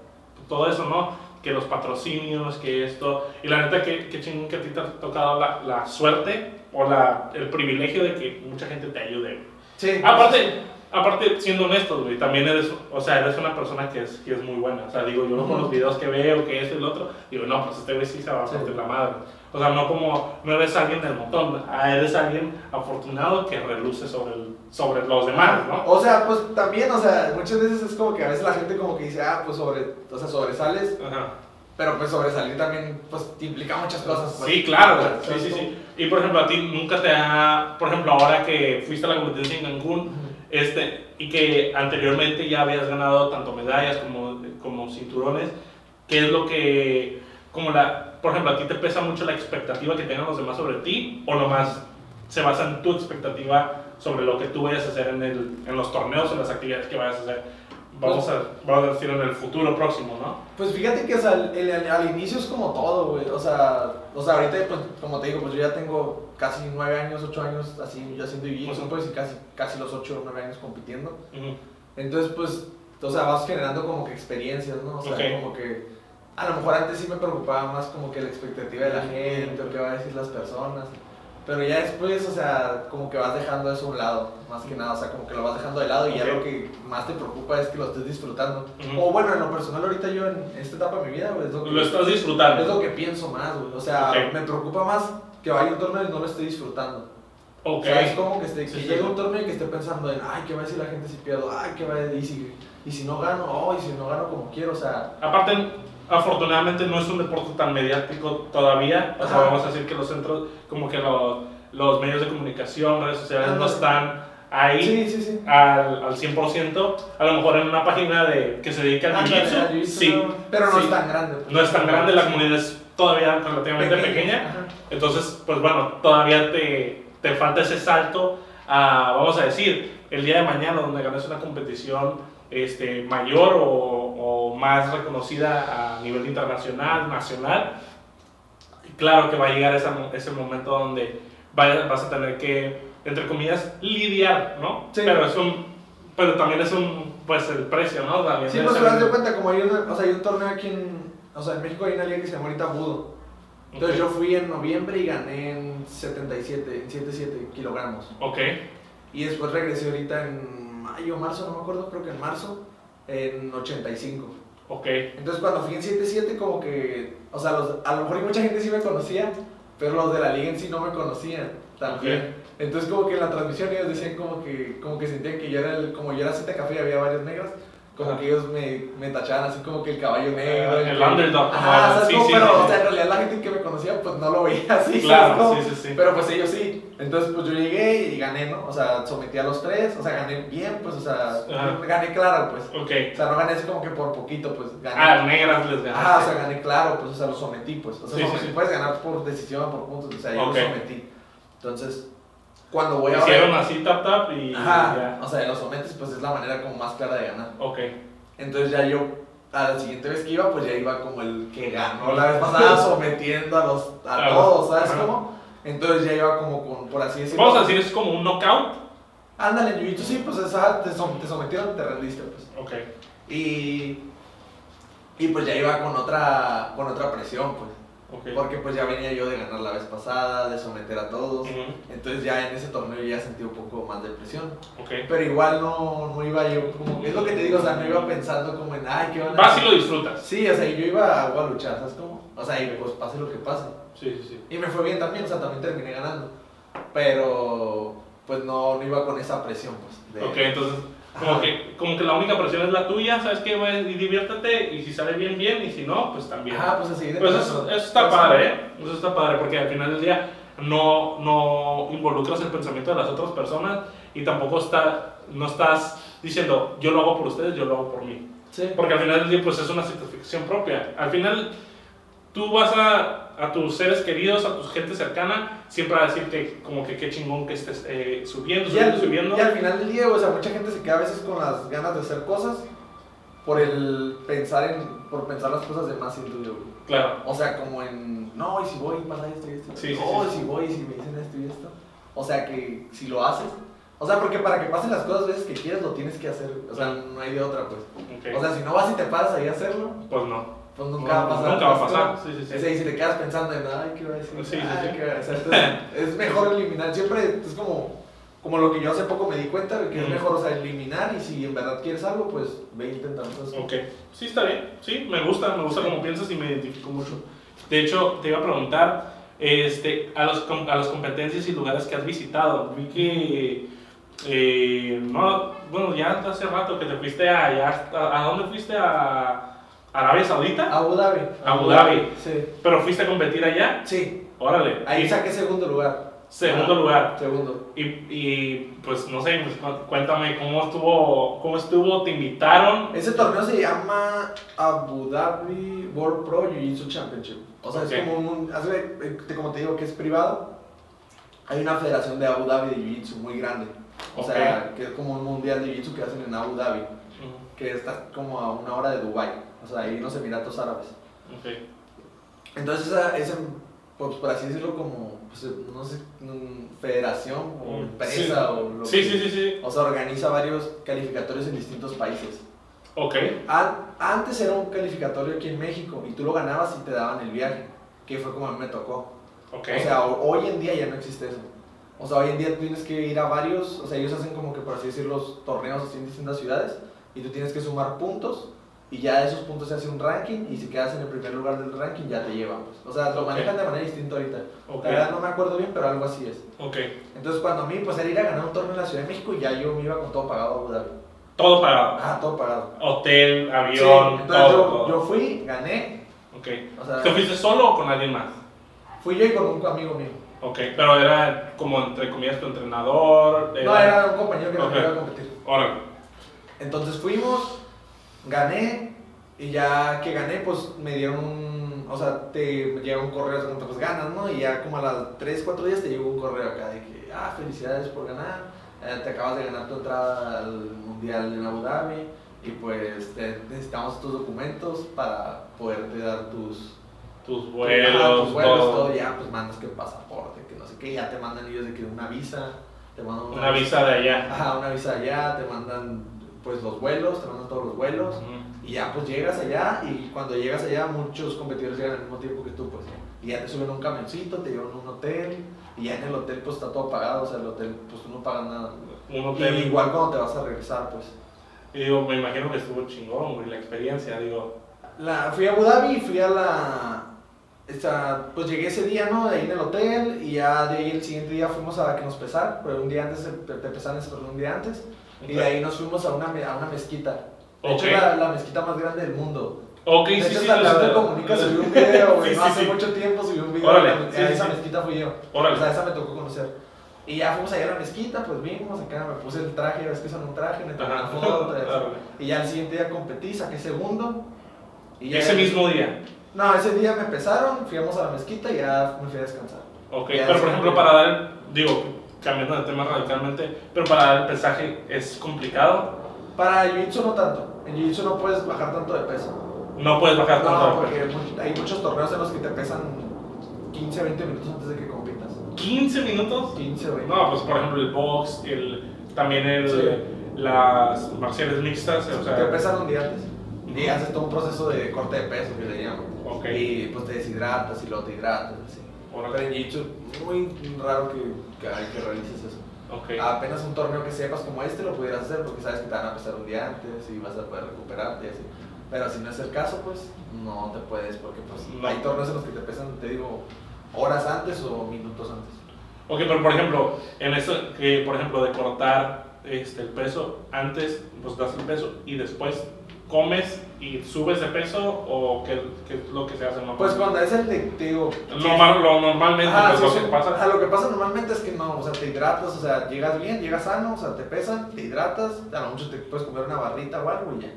todo eso, ¿no? Que los patrocinios, que esto. Y la neta, que, que chingón que a ti te ha tocado la, la suerte o la, el privilegio de que mucha gente te ayude. Sí. Aparte, aparte, siendo honestos, güey, también eres, o sea, eres una persona que es, que es muy buena. O sea, digo, yo con los videos que veo, que esto y lo otro, digo, no, pues este güey sí se va a Sí. partir la madre. O sea, no como, no eres alguien del montón, ah, eres alguien afortunado que reluce sobre, el, sobre los demás, ¿no? O sea, pues también, o sea, muchas veces es como que a veces la gente como que dice, ah, pues sobre, o sea, sobresales, Ajá. Pero pues sobresalir también, pues te implica muchas cosas. pues. Sí, claro, sí, sí, sí. Y por ejemplo, a ti nunca te ha, por ejemplo, ahora que fuiste a la competencia en Cancún, este, y que anteriormente ya habías ganado tanto medallas como, como cinturones, ¿qué es lo que, como la, por ejemplo, a ti te pesa mucho la expectativa que tengan los demás sobre ti o nomás se basa en tu expectativa sobre lo que tú vayas a hacer en, el, en los torneos, en las actividades que vayas a hacer? Vamos a, vamos a decir en el futuro próximo, ¿no? Pues fíjate que o sea, el- el- al inicio es como todo, güey. O sea, o sea, ahorita, pues, como te digo, pues yo ya tengo casi nueve años, ocho años así, yo haciendo jiu-jitsu, Ujú. pues, y casi, casi los ocho o nueve años compitiendo. Entonces, pues, o sea, vas generando como que experiencias, ¿no? O sea, como que a lo mejor antes sí me preocupaba más como que la expectativa de la gente o qué va a decir las personas. Pero ya después, o sea, como que vas dejando eso a un lado, más que nada, o sea, como que lo vas dejando de lado y ya lo que más te preocupa es que lo estés disfrutando. Ujú. O bueno, en lo personal ahorita yo en esta etapa de mi vida, güey, es lo que, Lo estás disfrutando. es lo que pienso más, güey. O sea, Ok. me preocupa más que vaya un torneo y no lo esté disfrutando. Ok. O sea, es como que, esté, que Sí, sí, llegue sí. un torneo y que esté pensando en, ay, ¿qué va a decir la gente si pierdo? Ay, ¿qué va a decir? Y si, y si no gano, oh, y si no gano como quiero, o sea, Aparte, afortunadamente no es un deporte tan mediático todavía. O sea, Ajá. vamos a decir que los centros, como que lo- los medios de comunicación, redes sociales no Ándale. están ahí sí, sí, sí. al, al 100%. A lo mejor en una página de, que se dedica al al jiu-jitsu, sí. no, pero no es tan grande. pues. No es tan grande, la comunidad es todavía relativamente pequeña. Ajá. Entonces, pues bueno, todavía te, te falta ese salto a, vamos a decir, el día de mañana donde ganes una competición este, mayor o, o más reconocida a nivel internacional, nacional. Claro que va a llegar mo- ese momento donde vas a tener que, entre comillas, lidiar, ¿no? Sí. Pero, es un, pero también es un, pues el precio, ¿no? También Sí, pues ese- te das cuenta, como hay, una, o sea, hay un torneo aquí en, o sea, en México hay una liga que se llama ahorita Budo. Entonces Ok. yo fui en noviembre y gané en 77, en 77 kilogramos. Ok. Y después regresé ahorita en mayo, marzo, no me acuerdo, creo que en marzo, en 85. Ok. Entonces cuando fui en 77 como que, o sea, los- a lo mejor mucha gente sí me conocía, pero los de la liga en sí no me conocían también. Entonces como que en la transmisión ellos decían como que, como que sentían que yo era, el, como yo era Z Café y había varios negros, como Ajá. que ellos me, me tachaban así como que el caballo negro. Ah, y el que- underdog, ¿sabes sí, sí, pero sí, o sea, en realidad la gente que me conocía pues no lo veía así, ¿sabes Claro, cómo? sí, sí, sí. Pero pues ellos sí. Entonces pues yo llegué y gané, ¿no? O sea, sometí a los tres, o sea, gané bien, pues, o sea, Ajá. gané claro, pues. Ok. O sea, no gané así como que por poquito, pues gané. Ah, negras les ganaste. Ah, o sea, gané claro, pues, o sea, lo sometí, pues. O sea, Sí, sometí, sí. puedes ganar por decisión, por puntos, o sea, yo Ok. lo sometí. Entonces, cuando voy a Hicieron así tap tap y Ajá, ya. o sea, lo sometes, pues es la manera como más clara de ganar. Ok. Entonces ya yo, a la siguiente vez que iba, pues ya iba como el que ganó la vez pasada, sometiendo a los, a los- todos, ¿sabes cómo? Entonces ya iba como con, por así decirlo. Vamos a decir, es como un knockout. Ándale, Jiu-Jitsu sí, pues esa, te, som- te sometieron, te rendiste, pues. Ok. Y, y pues ya iba con otra, con otra presión, pues. Ok. Porque pues ya venía yo de ganar la vez pasada, de someter a todos. Ujú, Entonces ya en ese torneo ya sentí un poco más de presión. Ok. Pero igual no, no iba yo como... Es lo que te digo, o sea, no iba pensando como en, ay, ¿qué van a Vas y lo disfrutas. Sí, o sea, yo iba, voy a luchar, ¿sabes cómo? O sea, y pues pase lo que pase. Sí, sí, sí. Y me fue bien también, o sea, también terminé ganando. Pero pues no, no iba con esa presión, pues. de- Ok, entonces, como Ajá. que, como que la única presión es la tuya, ¿sabes qué? Güey, Y diviértete, y si sale bien, bien, y si no, pues también. Ajá, pues así de Pues eso, eso está padre, ¿eh? Eso está padre, porque al final del día no, no involucras el pensamiento de las otras personas y tampoco está, no estás diciendo, yo lo hago por ustedes, yo lo hago por mí. Sí. Porque al final del día, pues es una satisfacción propia. Al final, tú vas a, a tus seres queridos, a tu gente cercana, siempre a decir que, como que qué chingón que estés eh, subiendo, Y subiendo, al, subiendo. y al final del día, o sea, mucha gente se queda a veces con las ganas de hacer cosas por el pensar en, por pensar las cosas de más siento yo, güey. Claro. O sea, como en, no, y si voy y pasa esto y esto. Sí, sí, no, sí. y si voy y si me dicen esto y esto. O sea, que si lo haces. O sea, porque para que pasen las cosas veces que quieres, lo tienes que hacer. O sea, no hay de otra, pues. Ok. O sea, si no vas y te paras ahí a hacerlo, pues no. Pues nunca va a pasar. Nunca va a ¿sabes pasar. Sí, sí, sí. Ese, y si te quedas pensando en, ay, ¿qué va a decir? Sí, sí, Ay, sí. ¿qué va a decir? Entonces, es mejor eliminar. Siempre es como, como lo que yo hace poco me di cuenta, que es mejor, o sea, eliminar. Y si en verdad quieres algo, pues ve intentando. ¿sabes cómo? Ok, sí está bien, sí, me gusta, me gusta como piensas y me identifico mucho. De hecho, te iba a preguntar, este, a, los, a las competencias y lugares que has visitado, vi que, eh, no, bueno, ya hace rato que te fuiste a, ¿a dónde fuiste? ¿A Arabia Saudita? Abu Dhabi. Abu Dhabi. Sí. ¿Pero fuiste a competir allá? Sí. Órale. Ahí Y- saqué segundo lugar. Segundo Ah, lugar. Segundo. Y, y, pues no sé, pues, cu- cuéntame cómo estuvo, cómo estuvo, te invitaron. Ese torneo se llama Abu Dhabi World Pro Jiu-Jitsu Championship. O sea, Ok. es como un. eh, como te digo, que es privado. Hay una federación de Abu Dhabi de Jiu-Jitsu muy grande. O sea, que es como un mundial de Jiu-Jitsu que hacen en Abu Dhabi. Ujú, Que está como a una hora de Dubai. O sea, ahí en los Emiratos Árabes. ok. Entonces, esa, esa pues por así decirlo, como. Pues, no sé, federación o Mm, empresa sí. o lo Sí, que- sí, sí, sí. O sea, organiza varios calificatorios en distintos países. Ok. An- Antes era un calificatorio aquí en México y tú lo ganabas y te daban el viaje, que fue como a mí me tocó. Ok. O sea, ho- hoy en día ya no existe eso. O sea, hoy en día tienes que ir a varios, o sea, ellos hacen como que por así decirlo, los torneos así en distintas ciudades y tú tienes que sumar puntos y ya de esos puntos se hace un ranking y si quedas en el primer lugar del ranking ya te llevan. Pues. O sea, lo Ok. manejan de manera distinta ahorita. ok. La verdad no me acuerdo bien, pero algo así es. Ok. Entonces cuando a mí pues era ir a ganar un torneo en la Ciudad de México y ya yo me iba con todo pagado a Abu Dhabi. Todo pagado. Ah, todo pagado. Hotel, Sí, avión, entonces todo, yo, todo. yo fui, gané, Ok. o sea, ¿Te fuiste solo o con alguien más? fui yo y con un amigo mío. Ok. Pero era como entre comillas tu entrenador. No, era un compañero que Ok. nos iba a competir. Órale. Entonces fuimos, gané, y ya que gané, pues me dieron un, o sea, te llega un correo, de cuenta, pues ganas, ¿no? Y ya como a las 3, 4 días te llegó un correo acá de que, ah, felicidades por ganar, eh, te acabas de ganar tu entrada al Mundial en Abu Dhabi, y pues te- necesitamos tus documentos para poderte dar tus... Tus vuelos, tus vuelos, todo. todo, ya, pues mandas que pasaporte, que no sé qué, ya te mandan ellos de que una visa, te mandan Una visa de allá. Ajá, una visa allá, te mandan pues los vuelos, te mandan todos los vuelos. Y ya pues llegas allá y cuando llegas allá muchos competidores llegan al mismo tiempo que tú pues. Y ya te suben a un camioncito, te llevan a un hotel y ya en el hotel pues está todo pagado, o sea el hotel pues tú no pagas nada. Un hotel. Y igual cuando te vas a regresar pues. Y digo, me imagino que estuvo chingón, güey, la experiencia, digo. La, fui a Abu Dhabi, fui a la... Esta, pues llegué ese día, ¿no? De ahí en el hotel y ya de ahí el siguiente día fuimos a que nos pesaran, pero un día antes, te te pesaban ese un día antes. Y de ahí nos fuimos a una, a una mezquita. De hecho, Ok. la, la mezquita más grande del mundo. Ok, De sí, hecho, sí, hasta la Comunica subió un video, güey. Sí, no sí, hace sí. mucho tiempo subió un video. Órale, a sí, esa sí. mezquita fui yo. Órale. O sea, esa me tocó conocer. Y ya fuimos allá a la mezquita, pues vimos acá, me puse el traje, ves que son un traje, me tomé una foto. y ya al siguiente día competí, saqué segundo. Y ya Ese mismo día. No, ese día me pesaron, fuimos a la mezquita y ya me fui a descansar. Ok, pero sí. por ejemplo, para dar, el- digo, cambiando de tema radicalmente, pero para dar el pesaje es complicado. Para Jiu-Jitsu no tanto. En Jiu-Jitsu no puedes bajar tanto de peso. No puedes bajar tanto No, de porque peso. mu- hay muchos torneos en los que te pesan 15, 20 minutos antes de que compitas. 15 minutos. 15, 20. No, pues por ejemplo el box, el, también el, Sí. las marciales mixtas, o sea, te pesan un día antes. Y haces todo un proceso de corte de peso que le llaman. Ok. Y pues te deshidratas y luego te hidratas. Así. En Jiu-Jitsu muy raro que, que, que realices eso. Apenas un torneo que sepas como este lo pudieras hacer porque sabes que te van a pesar un día antes y vas a poder recuperarte y así. Pero si no es el caso, pues no te puedes porque pues No. hay torneos en los que te pesan, te digo, horas antes o minutos antes. Ok, pero por ejemplo, en eso que por ejemplo de cortar este, el peso, antes pues das el peso y después comes y subes de peso o qué, qué es lo que se hace normalmente? Pues cuando es el de, te digo... Normal- lo normalmente Ah, pues, sí, lo sí. que pasa. Ah, lo que pasa normalmente es que no, o sea, te hidratas, o sea, llegas bien, llegas sano, o sea, te pesan, te hidratas, a lo mucho te puedes comer una barrita o algo y ya.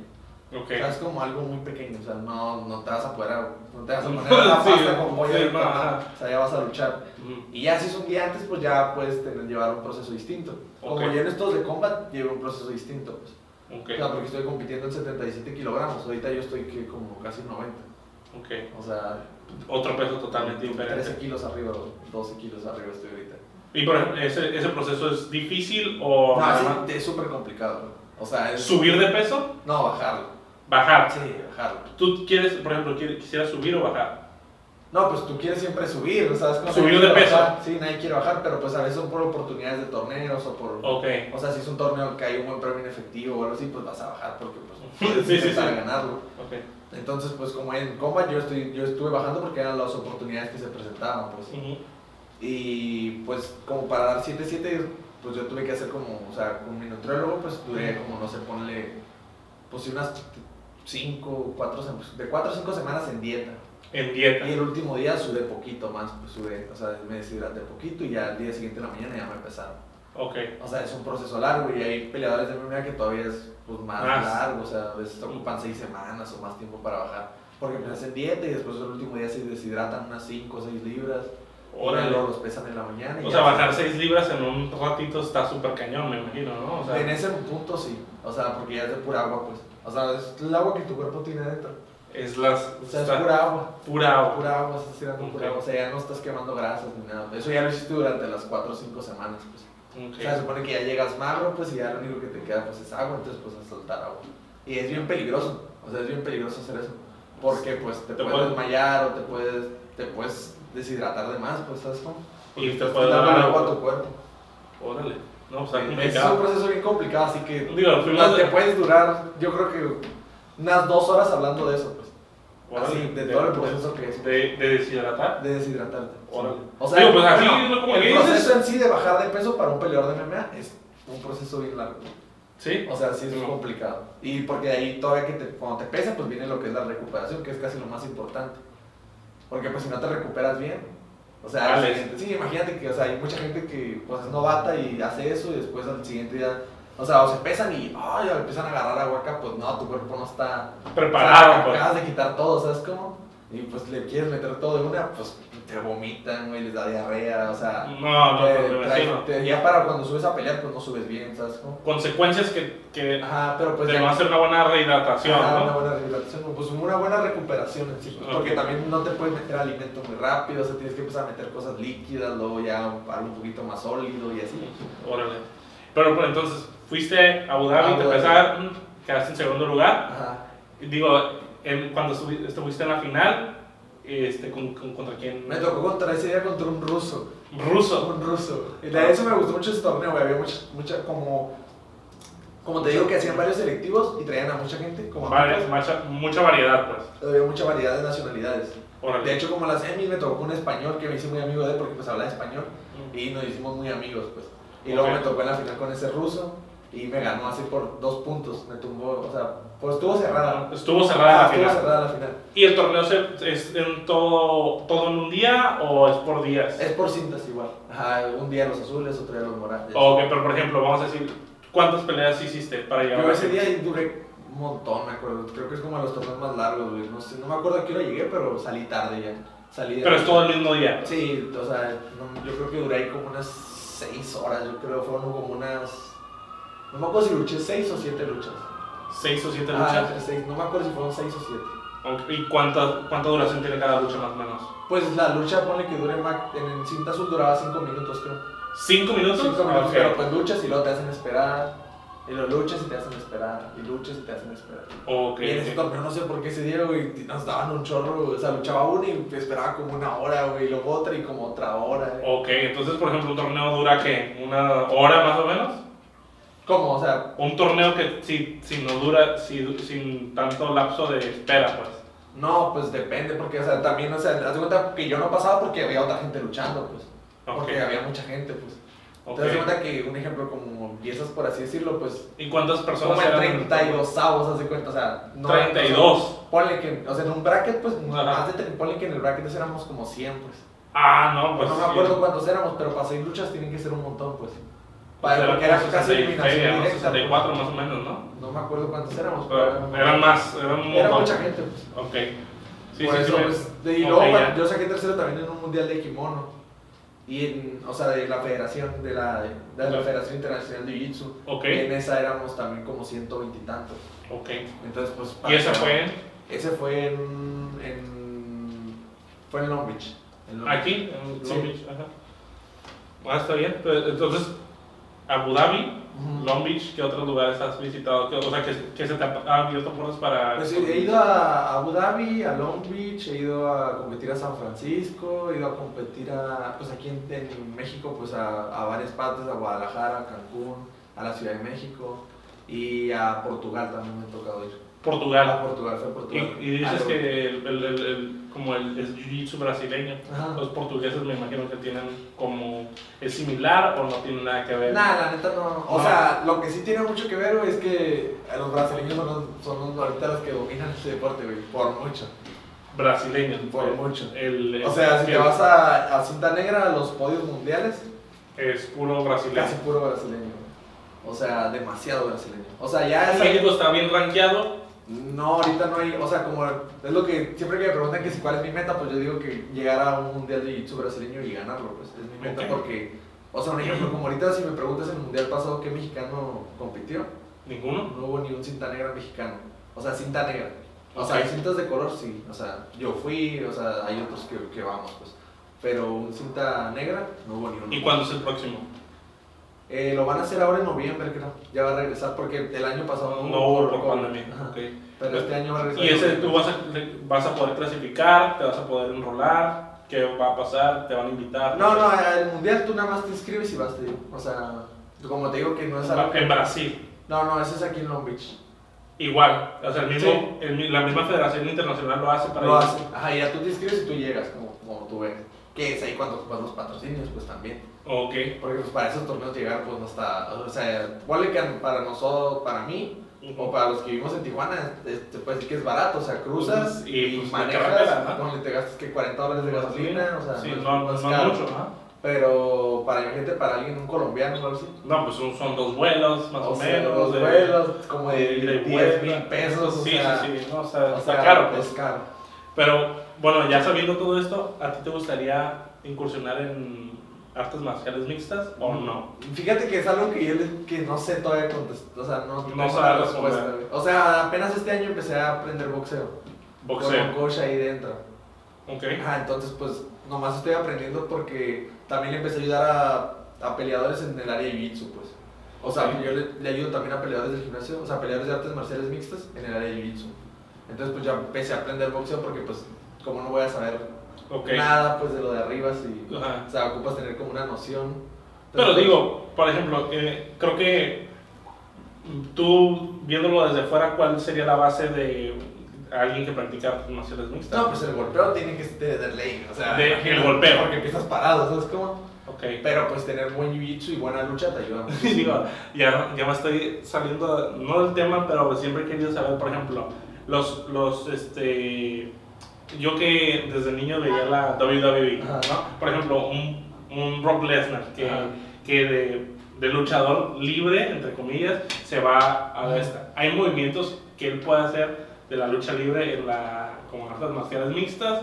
Ok. O sea, es como algo muy pequeño, o sea, no, no te vas a poder, no te vas a poner la Sí, pasta con pollo sí, ajá. o sea, ya vas a luchar. Mm, Y ya si es un día antes, pues ya puedes tener, llevar un proceso distinto. Como Ok. ya en estos de combat, llevo un proceso distinto, pues. Ok, O sea, porque estoy compitiendo en 77 kilogramos, ahorita yo estoy que como casi 90. ok. O sea, Otro peso totalmente 13 diferente. kilos arriba, 12 kilos arriba estoy ahorita. Y por ejemplo, ese, ese proceso es difícil o No, es súper complicado. O sea, es... subir de peso, No, bajarlo. bajar. Sí, bajarlo. ¿Tú quieres, por ejemplo, quisieras subir o bajar? No, pues tú quieres siempre subir, ¿sabes? Como Subir de peso. bajar. Sí, nadie quiere bajar, pero pues a veces son por oportunidades de torneos o por... Ok. O sea, si es un torneo que hay un buen premio en efectivo o algo así, pues vas a bajar porque pues puedes Sí, sí, intentar sí. ganarlo. Ok. Entonces, pues como en combat yo, estoy, yo estuve bajando porque eran las oportunidades que se presentaban, pues. Y pues como para dar 7-7, pues yo tuve que hacer como, o sea, con mi nutriólogo, pues duré como, no sé, ponle, pues sí, unas 5, 4, de 4 o 5 semanas en dieta. En dieta. Y el último día sudé poquito más, pues sudé, o sea, me deshidraté poquito y ya al día siguiente en la mañana ya me empezaron. Ok. O sea, es un proceso largo y hay peleadores de MMA que todavía es pues, más, Más. largo, o sea, a veces ocupan 6 semanas o más tiempo para bajar. Porque empiezas en dieta y después el último día se deshidratan unas 5 o 6 libras. Órale. luego los pesan en la mañana. y O sea, se- bajar 6 libras en un ratito está súper cañón, me imagino, ¿no? O sea, En ese punto sí, o sea, porque ya es de pura agua, pues. O sea, es el agua que tu cuerpo tiene dentro. Es las. O sea, es pura agua. pura agua. Pura agua, estás tirando pura agua. O sea, ya no estás quemando grasas ni nada. Eso ya lo hiciste durante las 4 o 5 semanas, pues. O sea, se supone que ya llegas magro, pues, y ya lo único que te queda, pues, es agua, entonces, pues, a soltar agua. Y es bien peligroso, o sea, es bien peligroso hacer eso. Porque, pues, te, Te puedes puede- desmayar o te puedes, te puedes deshidratar de más, pues, ¿sabes cómo? Y te Estás puede dando dar agua a tu cuerpo. Órale. No, o sea, Es un proceso bien complicado, así que Digo, te de- puedes durar, yo creo que unas dos horas hablando de eso, pues. Así, de todo el proceso que es. De, de deshidratar. De deshidratarte. Órale. O sea, Digo, pues así, bueno, ¿no? Como el proceso dices. en sí de bajar de peso para un peleador de MMA es un proceso bien largo. Sí. O sea, sí es No. complicado. Y porque de ahí todavía que te, cuando te pesa, pues viene lo que es la recuperación, que es casi lo más importante. Porque pues si no te recuperas bien, o sea, al Vale. siguiente- sí, imagínate que, o sea, hay mucha gente que pues es novata y hace eso y después al siguiente día, o sea, o se pesan y, ay, empiezan a agarrar agua acá, pues no, tu cuerpo no está Preparado, o sea, pues. acabas de quitar todo, ¿sabes cómo? Y pues le quieres meter todo de una, pues te vomitan, güey, les da diarrea, o sea, No, no, pues, me trae- te- ya para cuando subes a pelear, pues no subes bien, ¿sabes cómo? Consecuencias que, que Ajá, pero pues te ya- van a hacer una buena rehidratación, Ajá, una ¿no? buena recuperación, pues una buena recuperación en sí, pues, porque también no te puedes meter alimento muy rápido, o sea, tienes que empezar a meter cosas líquidas, luego ya algo un poquito más sólido y así. Órale. Pero, pues, entonces, fuiste a Abu Dhabi, te Dhabi. pesaron, quedaste en segundo lugar. Ajá. Digo, en- cuando estuvi- estuviste en la final, este, con, con- ¿contra quién? Me tocó contra ese día contra un ruso. Ruso. Un ruso. Y de eso me gustó mucho ese torneo, güey. Había mucha, mucha como. Como te digo que hacían varios selectivos y traían a mucha gente. Como Varias- mucha, mucha variedad, pues. Había mucha variedad de nacionalidades. De hecho, como las semis me tocó un español que me hice muy amigo de él porque pues hablaba español. Mm. Y nos hicimos muy amigos, pues. Y luego Ok. me tocó en la final con ese ruso y me ganó así por dos puntos. Me tumbó, o sea, pues estuvo cerrada. Estuvo cerrada la Ah, estuvo final. cerrada la final. ¿Y el torneo se- es en todo, todo en un día o es por días? Es por cintas igual. Ajá, un día los azules, otro día los morados. Ok, pero por ejemplo, vamos a decir, ¿cuántas peleas hiciste para llegar Yo a ese día duré un montón, me acuerdo. Creo que es como los torneos más largos, güey. No, sé, no me acuerdo a qué hora llegué, pero salí tarde ya. Salí Pero es todo el mismo día. Sí, o sea, no- yo creo que duré ahí como unas 6 horas. Yo creo fueron como unas. No me acuerdo si luché 6 o 7 luchas. ¿Seis o siete Ah, luchas? entre seis, no me acuerdo si fueron 6 o 7. Ok, ¿Y cuánta, cuánta duración tiene cada lucha más o menos? Pues la lucha, pone que dure. En cinta azul duraba 5 minutos, creo. ¿Cinco minutos? 5 minutos, Ok. pero pues luchas y luego te hacen esperar. Y lo luchas y te hacen esperar. Y luchas y te hacen esperar. Ok, Y en ese torneo no sé por qué ese día, güey, nos daban un chorro, o sea, luchaba uno y esperaba como una hora, güey, y luego otra y como otra hora. güey. Ok, entonces, por ejemplo, un torneo dura ¿qué? ¿Una hora más o menos? ¿Cómo? O sea, Un torneo que si, si no dura, si, sin tanto lapso de espera, pues. no, pues depende, porque, o sea, también, o sea, haz de cuenta que yo no pasaba porque había otra gente luchando, pues. Ok, Porque había mucha gente, pues. ok. Entonces, haz de cuenta que, un ejemplo, como empiezas, por así decirlo, pues, ¿Y cuántas personas como en eran? 32 avos, haz de cuenta, o sea, no. 32. Ponle que, o sea, en un bracket, pues, Ajá. más de, ponle que en el bracket éramos como 100, pues. Ah, no, pues. no me sí. acuerdo cuántos éramos, pero para seis luchas tienen que ser un montón, pues. O Para, sea, porque era casi 60 y eliminación directa. 64 pues. más o menos, ¿no? No me acuerdo cuántos éramos, Pero eran más, eran Era mucha gente, pues. Ok. Sí, Por sí, eso, sí. me- pues, de- y luego ya. yo saqué tercero también en un mundial de kimono. Y en, o sea, de la federación, de la, de la Federación Internacional de Jiu-Jitsu. Ok, Y en esa éramos también como 120 y tantos. ok. Entonces, pues. ¿Y ese para- fue en- Ese fue en. en fue en Long Beach. en Long Beach. aquí, en. Long Beach? Ajá. Ah, está bien. Pero, entonces, Abu Dhabi. Long Beach, ¿qué otros lugares has visitado? ¿Qué, o sea, ¿qué, qué se te ha abierto puertas para...? Pues he he ido a Abu Dhabi, a Long Beach, he ido a competir a San Francisco, he ido a competir a, pues aquí en, en México, pues a, a varias partes, a Guadalajara, a Cancún, a la Ciudad de México y a Portugal también me ha tocado ir. Portugal. A Portugal, fue a Y, Portugal. y dices Ah, que el, el, el- como el, el jiu-jitsu brasileño, Ajá. los portugueses me imagino que tienen como... ¿Es similar o no tiene nada que ver? Nah, la neta no. O No. sea, lo que sí tiene mucho que ver, güey, es que los brasileños son los, son los ahorita los que dominan ese deporte, güey, por mucho. Brasileños. Por el- mucho. O sea, si te vas a, a cinta negra, a los podios mundiales, Es puro brasileño. casi puro brasileño. O sea, demasiado brasileño. O sea, ya México está bien rankeado. No, ahorita no hay, o sea, como es lo que siempre que me preguntan que si cuál es mi meta, pues yo digo que llegar a un mundial de jiu-jitsu brasileño y ganarlo, pues es mi meta porque, o sea, un ejemplo, como ahorita si me preguntas en el mundial pasado qué mexicano compitió, Ninguno. no hubo ni un cinta negra mexicano, o sea, cinta negra. O sea, hay cintas de color, sí, o sea, yo fui, o sea, hay otros que, que vamos, pues, pero un cinta negra no hubo ni uno. ¿Y cuándo es el próximo? Eh, lo van a hacer ahora en noviembre, creo, ya va a regresar porque el año pasado No hubo por COVID. pandemia. Ajá. ok. Pero este año va a regresar. Y ese tú vas a, vas a poder clasificar, te vas a poder enrolar, ¿qué va a pasar? ¿Te van a invitar? No, no, el mundial tú nada más te inscribes y vas, te digo. O sea, como te digo que no es algo. En Brasil. No, no, ese es aquí en Long Beach. Igual, o sea, el mismo, Sí. el la misma federación internacional lo hace para Lo ir. hace. Ajá, ya tú te inscribes y tú llegas, como, como tú ves. Que es ahí cuando ocupas los patrocinios, pues también. Ok, Porque pues para esos torneos llegar, pues no está. O sea, ponle que para nosotros, para mí, o para los que vivimos en Tijuana, te puede decir que es barato. O sea, cruzas Y, y, pues, manejas, ¿no? te gastas que 40 dólares de gasolina, o sea, sí, no, es- no, no no es caro. mucho, ¿no? Pero para imagínate, para alguien, un colombiano o algo así. No, pues son, son dos vuelos, más o, sea, menos. los de- vuelos, como de de ida y 10 mil pesos. o Sí, sea, sí, sí, no, o sea, o está sea, caro. pues. Es caro. Pero, bueno, ya sabiendo todo esto, ¿a ti te gustaría incursionar en artes marciales mixtas o no? Fíjate que es algo que yo le- que no sé todavía contestar. O sea, no, No tengo sabes la responder. respuesta, güey. O sea, apenas este año empecé a aprender boxeo. Con Boxeo. un coach ahí dentro. Ok. Ajá, entonces pues nomás estoy aprendiendo porque también le empecé a ayudar a, a peleadores en el área de jiu-jitsu, pues. O sea, Ok. yo le, le ayudo también a peleadores del gimnasio, o sea, peleadores de artes marciales mixtas en el área de jiu-jitsu. Entonces, pues ya empecé a aprender boxeo porque, pues, como no voy a saber Ok. nada, pues, de lo de arriba, si, Ajá. o sea, ocupas tener como una noción. Pero Entonces, digo, por ejemplo, eh, creo que tú viéndolo desde fuera, ¿cuál sería la base de alguien que practica marciales mixtas? No, pues el golpeo tiene que tener ley, o sea, De- el golpeo. Porque empiezas parado, ¿sabes cómo? Ok. Pero pues tener buen jiu-jitsu y buena lucha te ayuda digo, ya, ya me estoy saliendo, no del tema, pero siempre he querido saber, por ejemplo, los, los, este, yo que desde niño veía la WWE, Ajá. ¿no? Por ejemplo, un, un Brock Lesnar que, que de, de luchador libre, entre comillas, se va a Ajá. esta. Hay movimientos que él puede hacer de la lucha libre en la, como artes marciales mixtas,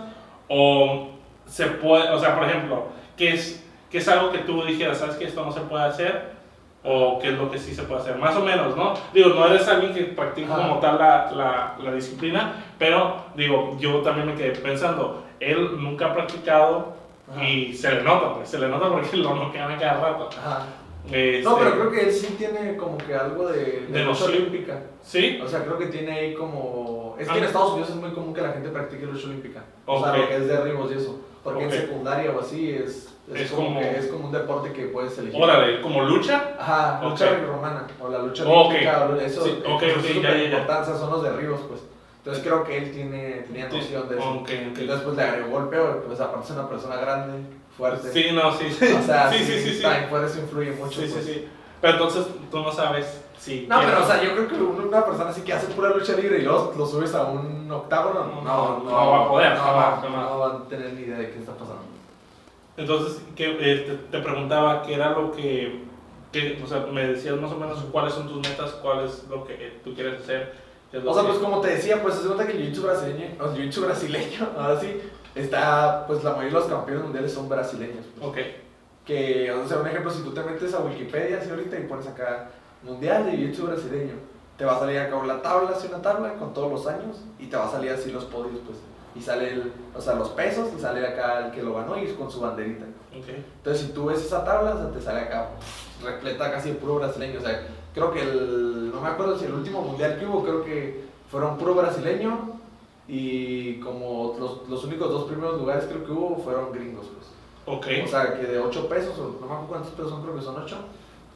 o se puede, o sea, por ejemplo, que es, que es algo que tú dijeras, sabes que esto no se puede hacer, o qué es lo que sí se puede hacer, más o menos, ¿no? Digo, no eres alguien que practica como tal la, la, la disciplina, pero digo, yo también me quedé pensando, él nunca ha practicado Ajá. y se le nota, pues, se le nota porque lo noquean a cada rato. Ajá. Este, No, pero creo que él sí tiene como que algo de, de, De lucha olímpica. Sí, O sea, creo que tiene ahí como... Es que Ah. en Estados Unidos es muy común que la gente practique lucha olímpica. O sea, lo que es derribos y eso. Porque Ok. en secundaria o así es, es, Es como, como- que es como un deporte que puedes elegir. órale, como lucha, Ajá, lucha romana o la lucha Ok. olímpica. o Eso, Sí, ok, eso es ya, ya, ya. importancia, son los derribos, pues. Entonces creo que él tiene, tenía Sí, noción de eso. Entonces pues le agregó golpeo, pues aparte es una persona grande, fuerte. sí, no, sí, sí, O sea, sí, sí, sí, sí. también eso influye mucho. Sí, sí, pues. sí. Pero entonces tú no sabes si. No, pero o sea, yo creo que un- una persona así que hace pura lucha libre y luego lo subes a un octágono, no, No, no va a poder, no, jamás, no, jamás. no van a tener ni idea de qué está pasando. Entonces, que, eh, te, preguntaba qué era lo que, que, o sea, me decías más o menos cuáles son tus metas, cuál es lo que eh, tú quieres hacer. O sea, que- pues como te decía, pues se cuenta que el jiu-jitsu brasileño, o el jiu-jitsu brasileño, ahora sí, está, pues la mayoría de los campeones mundiales son brasileños. pues. Ok, Que, o sea, un ejemplo, si tú te metes a Wikipedia así ahorita y pones acá Mundial de Jiu-Jitsu brasileño, te va a salir acá la tabla, así una tabla con todos los años y te va a salir así los podios, pues. Y sale, el, o sea, los pesos y sale acá el que lo ganó y con su banderita. Entonces, si tú ves esa tabla, o sea, te sale acá repleta casi de puro brasileño. O sea, creo que el, no me acuerdo si el último mundial que hubo, creo que fueron puro brasileño y como los, los únicos dos primeros lugares creo que hubo fueron gringos, pues. Ok, O sea, que de 8 pesos, o no me acuerdo cuántos pesos son, creo que son 8,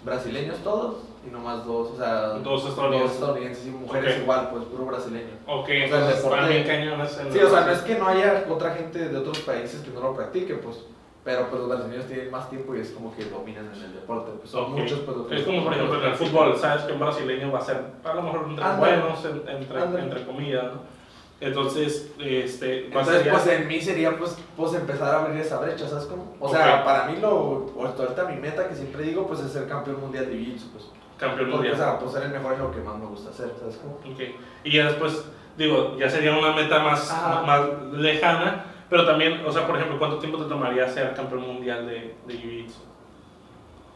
brasileños todos y nomás dos, o sea, dos dos estadounidenses. y mujeres igual, pues puro brasileño. Ok, el entonces deporte- están bien cañones en Sí, o sea, no es que no haya otra gente de otros países que no lo practique, pues, pero pues los brasileños tienen más tiempo y es como que dominan en el deporte, pues son muchos, pues Es como por ejemplo en el fútbol, sabes que un brasileño va a ser a lo mejor entre Ándale. buenos, en- entre, comillas, ¿no? Entonces, este, ¿cuál Entonces, pues en mí sería pues, pues empezar a abrir esa brecha, ¿sabes cómo? O sea, para mí lo, o ahorita mi meta que siempre digo, pues es ser campeón mundial de Jiu-Jitsu, pues. Campeón Porque, o mundial. sea, pues ser el mejor es lo que más me gusta hacer, ¿sabes cómo? Ok. Y ya después, digo, ya sería una meta más, Ajá. más lejana, pero también, o sea, por ejemplo, ¿cuánto tiempo te tomaría ser campeón mundial de, de Jiu-Jitsu?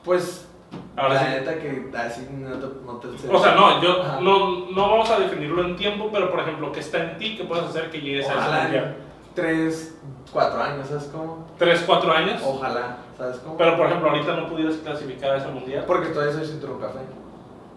Pues, Ahora la sí. neta que así no te, no te. O sea, no, yo Ajá. no, no vamos a definirlo en tiempo, pero por ejemplo, ¿qué está en ti que puedes hacer que llegues a ese Ojalá mundial? 3, 4 años, ¿sabes cómo? ¿Tres, cuatro años? Ojalá, ¿sabes cómo? Pero por ejemplo, ahorita no pudieras clasificar a ese mundial, Porque todavía soy cinturón café.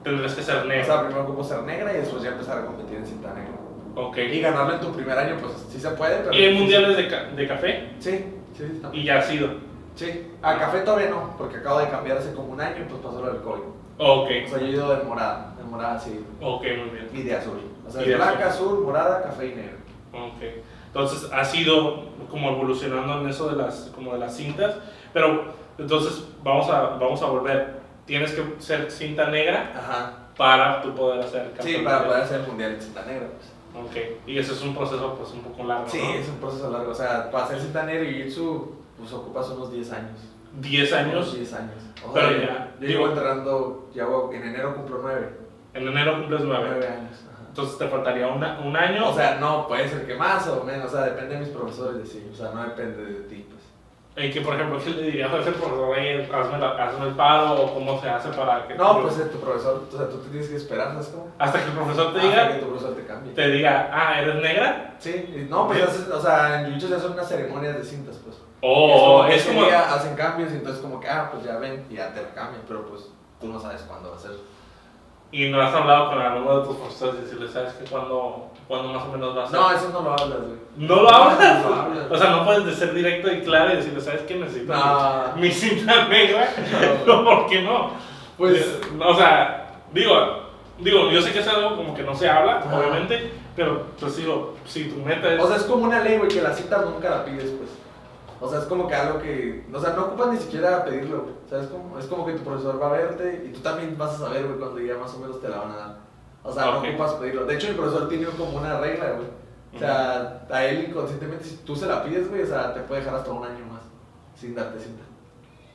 tendrías que ser O negro. sea, primero ocupo ser negra y después ya empezar a competir en cinta negra. Ok. Y ganarlo en tu primer año, pues sí se puede, pero... ¿Y hay mundiales de, ca- de café? Sí, sí, sí. Y ya ha sido. Sí, a café todavía no, porque acabo de cambiar hace como un año y pues pasó lo del COVID. Ok. O sea, yo he ido de morada, de morada sí, Ok, muy bien. y de azul. O sea, de blanca, azul, morada, café y negro. Ok. Entonces ha sido como evolucionando en eso de las, como de las cintas. Pero entonces vamos a, vamos a volver. Tienes que ser cinta negra Ajá. para tú poder hacer Sí, para mundial. poder hacer el mundial en cinta negra, pues. Ok. Y ese es un proceso pues un poco largo, Sí, ¿no? es un proceso largo. O sea, para hacer cinta negra y jiu-jitsu, pues ocupas unos 10 años. 10 Unos años. 10 años. O Pero ya, Yo llevo entrenando, ya en enero cumplo 9. En enero cumples 9. 9 años. ajá. Entonces te faltaría una- un año. O sea, no, puede ser que más o menos, o sea, depende de mis profesores, sí, o sea, no depende de ti, que, por ejemplo, ¿qué le dirías a ese profesor? "Oye, Hazme, hazme el paro o cómo se hace para que. No, pues es tu profesor, o sea, tú te tienes que esperar, ¿sabes cómo? Hasta que el profesor te Hasta diga, que tu profesor te cambie. te diga, ah, ¿eres negra? Sí, no, pues haces- o sea, en jiu-jitsu se hacen unas ceremonias de cintas, pues. O es es como, hacen cambios y entonces como que, ah, pues ya ven, y ya te la cambian, pero pues tú no sabes cuándo va a ser. Y no has hablado con alguno de tus profesores y decirle, ¿sabes qué? ¿Cuándo, ¿Cuándo más o menos va a? No, eso no lo hablas, güey. ¿No lo hablas? No lo hablas. O sea, no puedes de ser directo y claro y decirle, ¿sabes qué? Necesito No. mi cinta negra. No. ¿Por qué no? Pues- No, o sea, digo, digo, yo sé que es algo como que no se habla, obviamente, pero pues digo, si tu meta es... O sea, es como una ley, güey, que la cita nunca la pides, pues. O sea, es como que algo que. O sea, no ocupas ni siquiera pedirlo, güey. O sea, es como, es como que tu profesor va a verte y tú también vas a saber, güey, cuando ya más o menos te la van a dar. O sea, no ocupas pedirlo. De hecho, mi profesor tiene como una regla, güey. O sea, a él inconscientemente, si tú se la pides, güey, o sea, te puede dejar hasta un año más sin darte cita.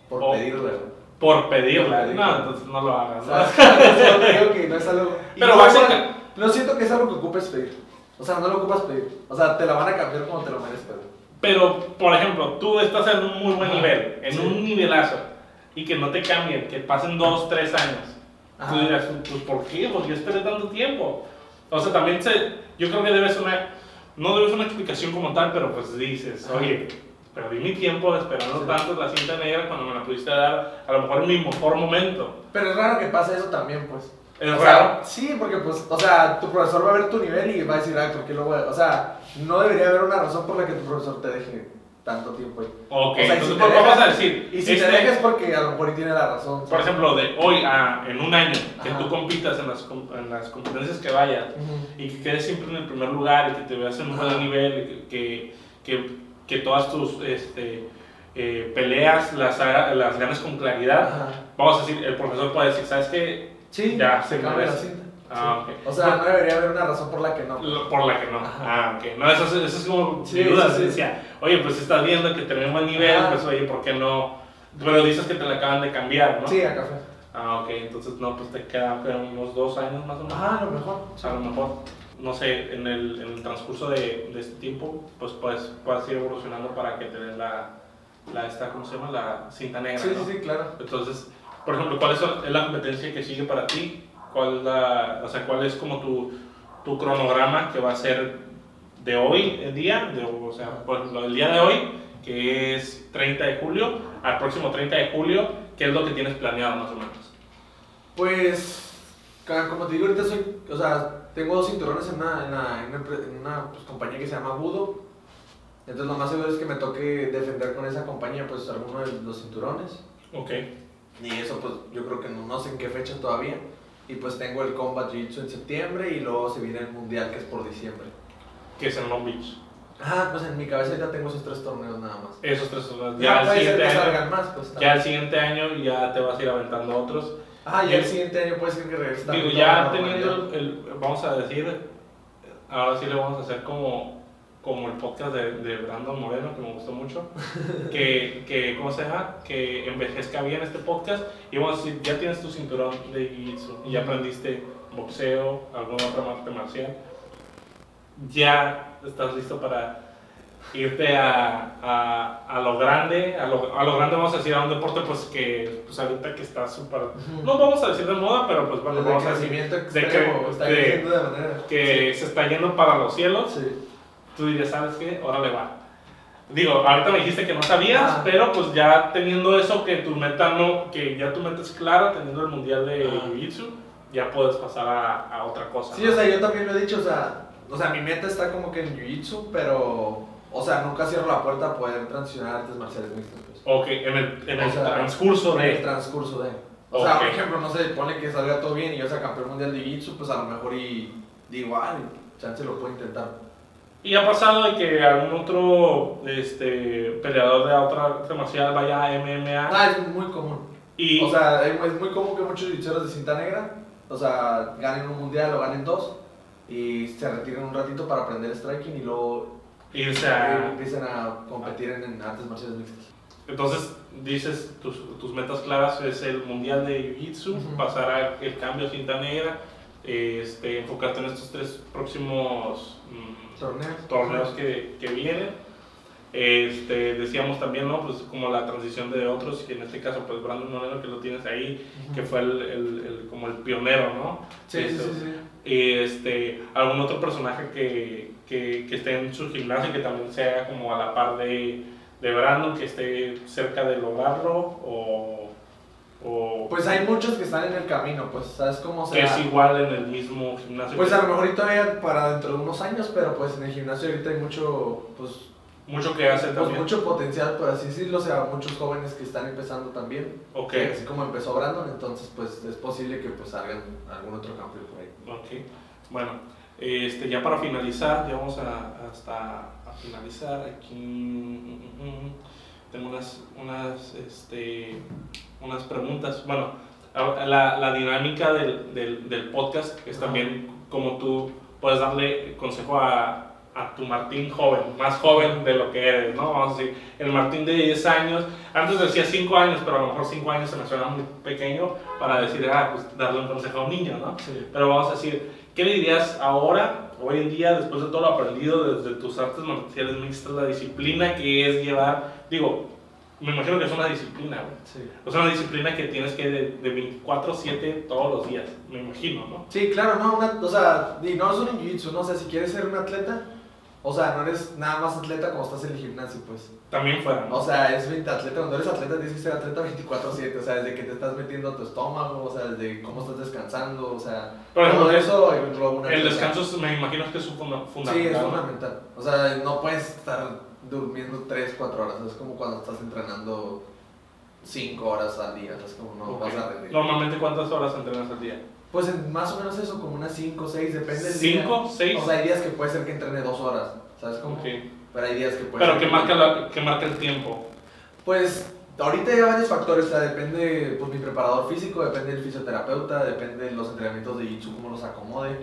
Por Oh. pedirla, güey. por pedirla. Por. No, entonces no lo hagas. O sea, digo que no es algo. Pero no, igual, no siento que es algo que ocupes pedir. O sea, no lo ocupas pedir. O sea, te la van a cambiar como te lo merezcas, güey. Pero, por ejemplo, tú estás en un muy buen nivel, en Sí. un nivelazo, y que no te cambien, que pasen dos, tres años. Ajá. Tú dirás, pues ¿por qué? Porque yo esperé tanto tiempo. O sea, también se, yo creo que debes una, no debes una explicación como tal, pero pues dices, Ajá. oye, perdí mi tiempo esperando Sí. tanto la cinta negra cuando me la pudiste dar a lo mejor en mi mejor momento. Pero es raro que pase eso también, pues. Es O raro. sea, sí, porque pues, o sea, tu profesor va a ver tu nivel y va a decir, ay, ¿por qué lo voy a-?" O sea, no debería haber una razón por la que tu profesor te deje tanto tiempo ahí. Ok, O sea, y entonces si pues, vamos dejas- a decir, Y si este- te dejas es porque a lo mejor tiene la razón. por ejemplo, de hoy a en un año, que Ajá. tú compitas en las, en las competencias que vayas, y que quedes siempre en el primer lugar y que te veas en un buen nivel, y que, que, que todas tus este, eh, peleas las, las ganes con claridad, Ajá. vamos a decir, el profesor puede decir, ¿sabes qué? Sí, Ya, se la cinta. Ah, ok. O sea, no debería haber una razón por la que no. Lo- Por la que no. Ah, ok. No, eso, es- eso es como Sí, duda. sí, sí. Decía, oye, pues si estás viendo que tenés buen nivel, Ajá. pues oye, ¿por qué no? Pero dices que te la acaban de cambiar, ¿no? Sí, a café. Ah, ok. Entonces, no, pues te quedan creo, unos dos años más o menos. Ah, a lo mejor. sí. A lo mejor, no sé, en el, en el transcurso de, de este tiempo, pues puedes, puedes ir evolucionando para que te den la, la esta, ¿cómo se llama? La cinta negra, Sí, ¿no? sí, sí, claro. Entonces, por ejemplo, ¿cuál es la competencia que sigue para ti? ¿Cuál la, o sea, ¿cuál es como tu, tu cronograma que va a ser de hoy en día? De, o sea, por ejemplo, el día de hoy, que es 30 de julio, al próximo 30 de julio, ¿qué es lo que tienes planeado más o menos? Pues, como te digo, ahorita soy, o sea, tengo dos cinturones en una, en una, en una, en una, pues, compañía que se llama Budo. Entonces, lo más seguro es que me toque defender con esa compañía, pues, alguno de los cinturones. Ok. Y eso, pues, yo creo que no, no sé en qué fecha todavía. Y pues tengo el Combat Jiu-Jitsu en septiembre y luego se viene el Mundial que es por diciembre. Que es en Long Beach. Ah, pues en mi cabeza ya tengo esos tres torneos nada más. Esos tres son Ya, ya, siguiente año. más, pues. Ya el siguiente año ya te vas a ir aventando otros. Ah, ya el siguiente año puede ser que regrese Digo, ya teniendo el- vamos a decir, ahora sí le vamos a hacer como, como el podcast de, de Brandon Moreno, que me gustó mucho, que, que, ¿cómo se llama? Que envejezca bien este podcast y vamos a decir, ya tienes tu cinturón de Jiu-Jitsu y ya aprendiste boxeo, alguna otra arte marcial, ya estás listo para irte a, a, a lo grande, a lo, a lo grande vamos a decir a un deporte pues que pues ahorita que está súper, no vamos a decir de moda, pero pues bueno, vamos a decir crecimiento de que- extremo, está de- de manera. que se está yendo para los cielos, Sí. Tú dirías, ¿sabes qué? Órale va. Digo, ahorita me dijiste que no sabías, Ah. pero pues ya teniendo eso, que tu meta no, que ya tu meta es clara, teniendo el mundial de Ah. Jiu-Jitsu, ya puedes pasar a, a otra cosa. Sí, ¿no? o sea, yo también lo he dicho, o sea, o sea, mi meta está como que en Jiu-Jitsu, pero, o sea, nunca cierro la puerta a poder transicionar a artes marciales mixtas, pues. Ok, en el, en el sea, transcurso En el de... transcurso de. O sea, Ok. por ejemplo, no sé, pone que salga todo bien y yo sea campeón mundial de Jiu-Jitsu, pues a lo mejor y digo, ah, chance lo puedo intentar. Y ha pasado de que algún otro este, peleador de otra arte marcial vaya a MMA Ah, es muy común. y... O sea, es muy común que muchos jiu-jitseros de cinta negra, o sea, ganen un mundial o ganen dos y se retiren un ratito para aprender striking y luego irse eh, a... empiecen a competir en, en artes marciales mixtas. Entonces, dices, tus, tus metas claras es el mundial de Jiu-Jitsu, Ujú. pasar al el cambio a cinta negra, este, enfocarte en estos tres próximos mm, Torneos. torneos que, que vienen. Este, decíamos también, ¿no? Pues como la transición de otros, y en este caso, pues Brandon Moreno, que lo tienes ahí, que fue el, el- el- como el pionero, ¿no? Sí, sí, Eso. sí, sí. Este, algún otro personaje que, que, que esté en su gimnasio que también sea como a la par de, de Brandon, que esté cerca de lograrlo, o, O Pues hay muchos que están en el camino, pues, ¿sabes cómo se que es igual en el mismo gimnasio. Pues a lo mejor todavía para dentro de unos años, pero pues en el gimnasio ahorita hay mucho, pues, Mucho que hacer pues también. mucho potencial, por así decirlo, o sea, muchos jóvenes que están empezando también. Ok, Así como empezó Brandon, entonces pues es posible que pues salgan algún otro campeón por ahí. ok. Bueno, este, ya para finalizar, ya vamos a, hasta a finalizar aquí. mm, mm, mm, Tengo unas, unas, este, unas preguntas. Bueno, la, la dinámica del, del, del podcast es también como tú puedes darle consejo a, a tu Martín joven, más joven de lo que eres, ¿no? Vamos a decir, el Martín de 10 años, antes decía 5 años, pero a lo mejor 5 años se me suena muy pequeño para decir, ah, pues darle un consejo a un niño, ¿no? Sí. Pero vamos a decir, ¿qué le dirías ahora, hoy en día, después de todo lo aprendido desde tus artes marciales mixtas, la disciplina que es llevar, digo, me imagino que es una disciplina, güey. Sí. O sea, una disciplina que tienes que de, de 24-7 todos los días, me imagino, ¿no? Sí, claro, no, una, o sea, y no es un jiu-jitsu, ¿no? O sea, si quieres ser un atleta, o sea, no eres nada más atleta como estás en el gimnasio, pues. También fuera, ¿no? O sea, es 20 atleta, cuando eres atleta tienes que ser atleta 24/7, o sea, desde que te estás metiendo a tu estómago, o sea, desde cómo estás descansando, o sea, ejemplo, todo eso engloba una El atleta. descanso es- me imagino que es un funda- Sí, fundamental. es ¿no? fundamental. O sea, no puedes estar durmiendo 3, 4 horas, es como cuando estás entrenando 5 horas al día, es como no vas a rendir. Normalmente, ¿cuántas horas entrenas al día? Pues en más o menos eso, como unas 5, 6, depende del día. ¿Cinco? ¿Seis? O sea, hay días que puede ser que entrene 2 horas, ¿sabes cómo? Pero hay días que puede Pero ser que- marca, la, que marca el tiempo. Pues ahorita hay varios factores, o sea, depende pues mi preparador físico, depende del fisioterapeuta, depende de los entrenamientos de jiu-jitsu, cómo los acomode.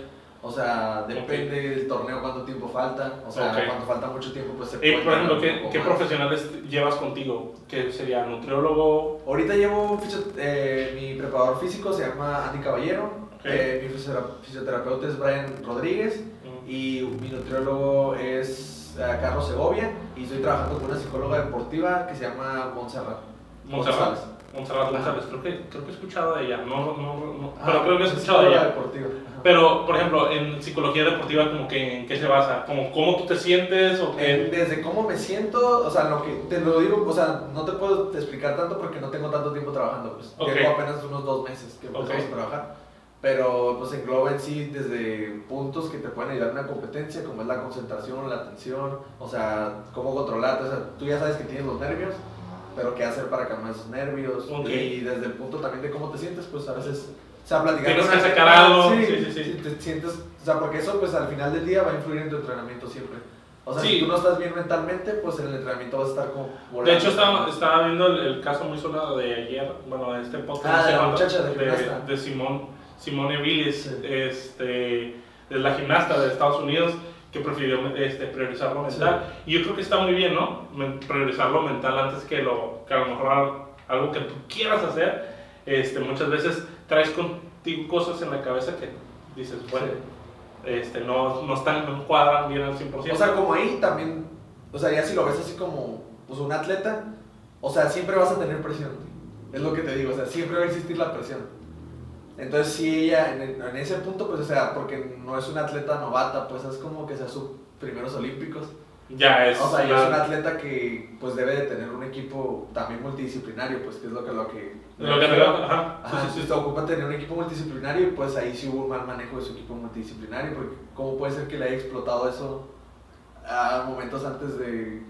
O sea, depende del torneo cuánto tiempo falta. O sea, Ok. cuando falta mucho tiempo, pues se puede por ejemplo, ¿qué, profesionales llevas contigo? ¿Qué sería nutriólogo? Ahorita llevo eh, mi preparador físico, se llama Andy Caballero. Eh, mi fisiotera- fisioterapeuta es Brian Rodríguez. Mm, Y mi nutriólogo es eh, Carlos Segovia. Y estoy trabajando con una psicóloga deportiva que se llama Montserrat. Montserrat. González. Montserrat. González, creo que, creo que he escuchado de ella, no, no, no, Ah, pero creo que he escuchado de ella. deportiva. Pero, por ejemplo, en psicología deportiva, como que, ¿en qué se basa? ¿Como cómo tú te sientes o qué? desde cómo me siento, o sea, lo que te lo digo, o sea, no te puedo explicar tanto porque no tengo tanto tiempo trabajando, pues. Ok. Llevo apenas unos dos meses que empezamos Ok. a trabajar. Pero pues engloba en sí desde puntos que te pueden ayudar en una competencia, como es la concentración, la atención, o sea, cómo controlarte, o sea, tú ya sabes que tienes los nervios, pero qué hacer para calmar esos nervios. Ok. Y desde el punto también de cómo te sientes, pues a veces, o sea, platicar Tienes que sacar algo, Sí, sí, sí, sí. si te sientes, o sea, porque eso pues al final del día va a influir en tu entrenamiento siempre. O sea, Sí. si tú no estás bien mentalmente, pues en el entrenamiento vas a estar como volando. De hecho, estaba, estaba viendo el, el caso muy sonado de ayer, bueno, de este podcast. Ah, de la muchacha de gimnasta. de Simón, Simone Biles, Sí. este, de la gimnasta de Estados Unidos, que prefirió este, priorizar lo mental. Y yo creo que está muy bien, ¿no? Priorizar lo mental antes que, lo, que a lo mejor al- algo que tú quieras hacer. Este, muchas veces traes contigo cosas en la cabeza que dices, bueno, este, no, no están, no cuadran bien al 100%. O sea, como ahí también, o sea, ya si lo ves así como pues, un atleta, o sea, siempre vas a tener presión. Es lo que te digo, o sea, siempre va a existir la presión. Entonces, si ella, en, en ese punto, pues, o sea, porque no es una atleta novata, pues es como que sea sus primeros olímpicos. ya es. O sea, una- es un atleta que, pues, debe de tener un equipo también multidisciplinario, pues, que es lo que... Lo que, lo que te- ajá, Sí. se ocupa tener un equipo multidisciplinario y pues ahí sí hubo un mal manejo de su equipo multidisciplinario, porque cómo puede ser que le haya explotado eso a momentos antes de,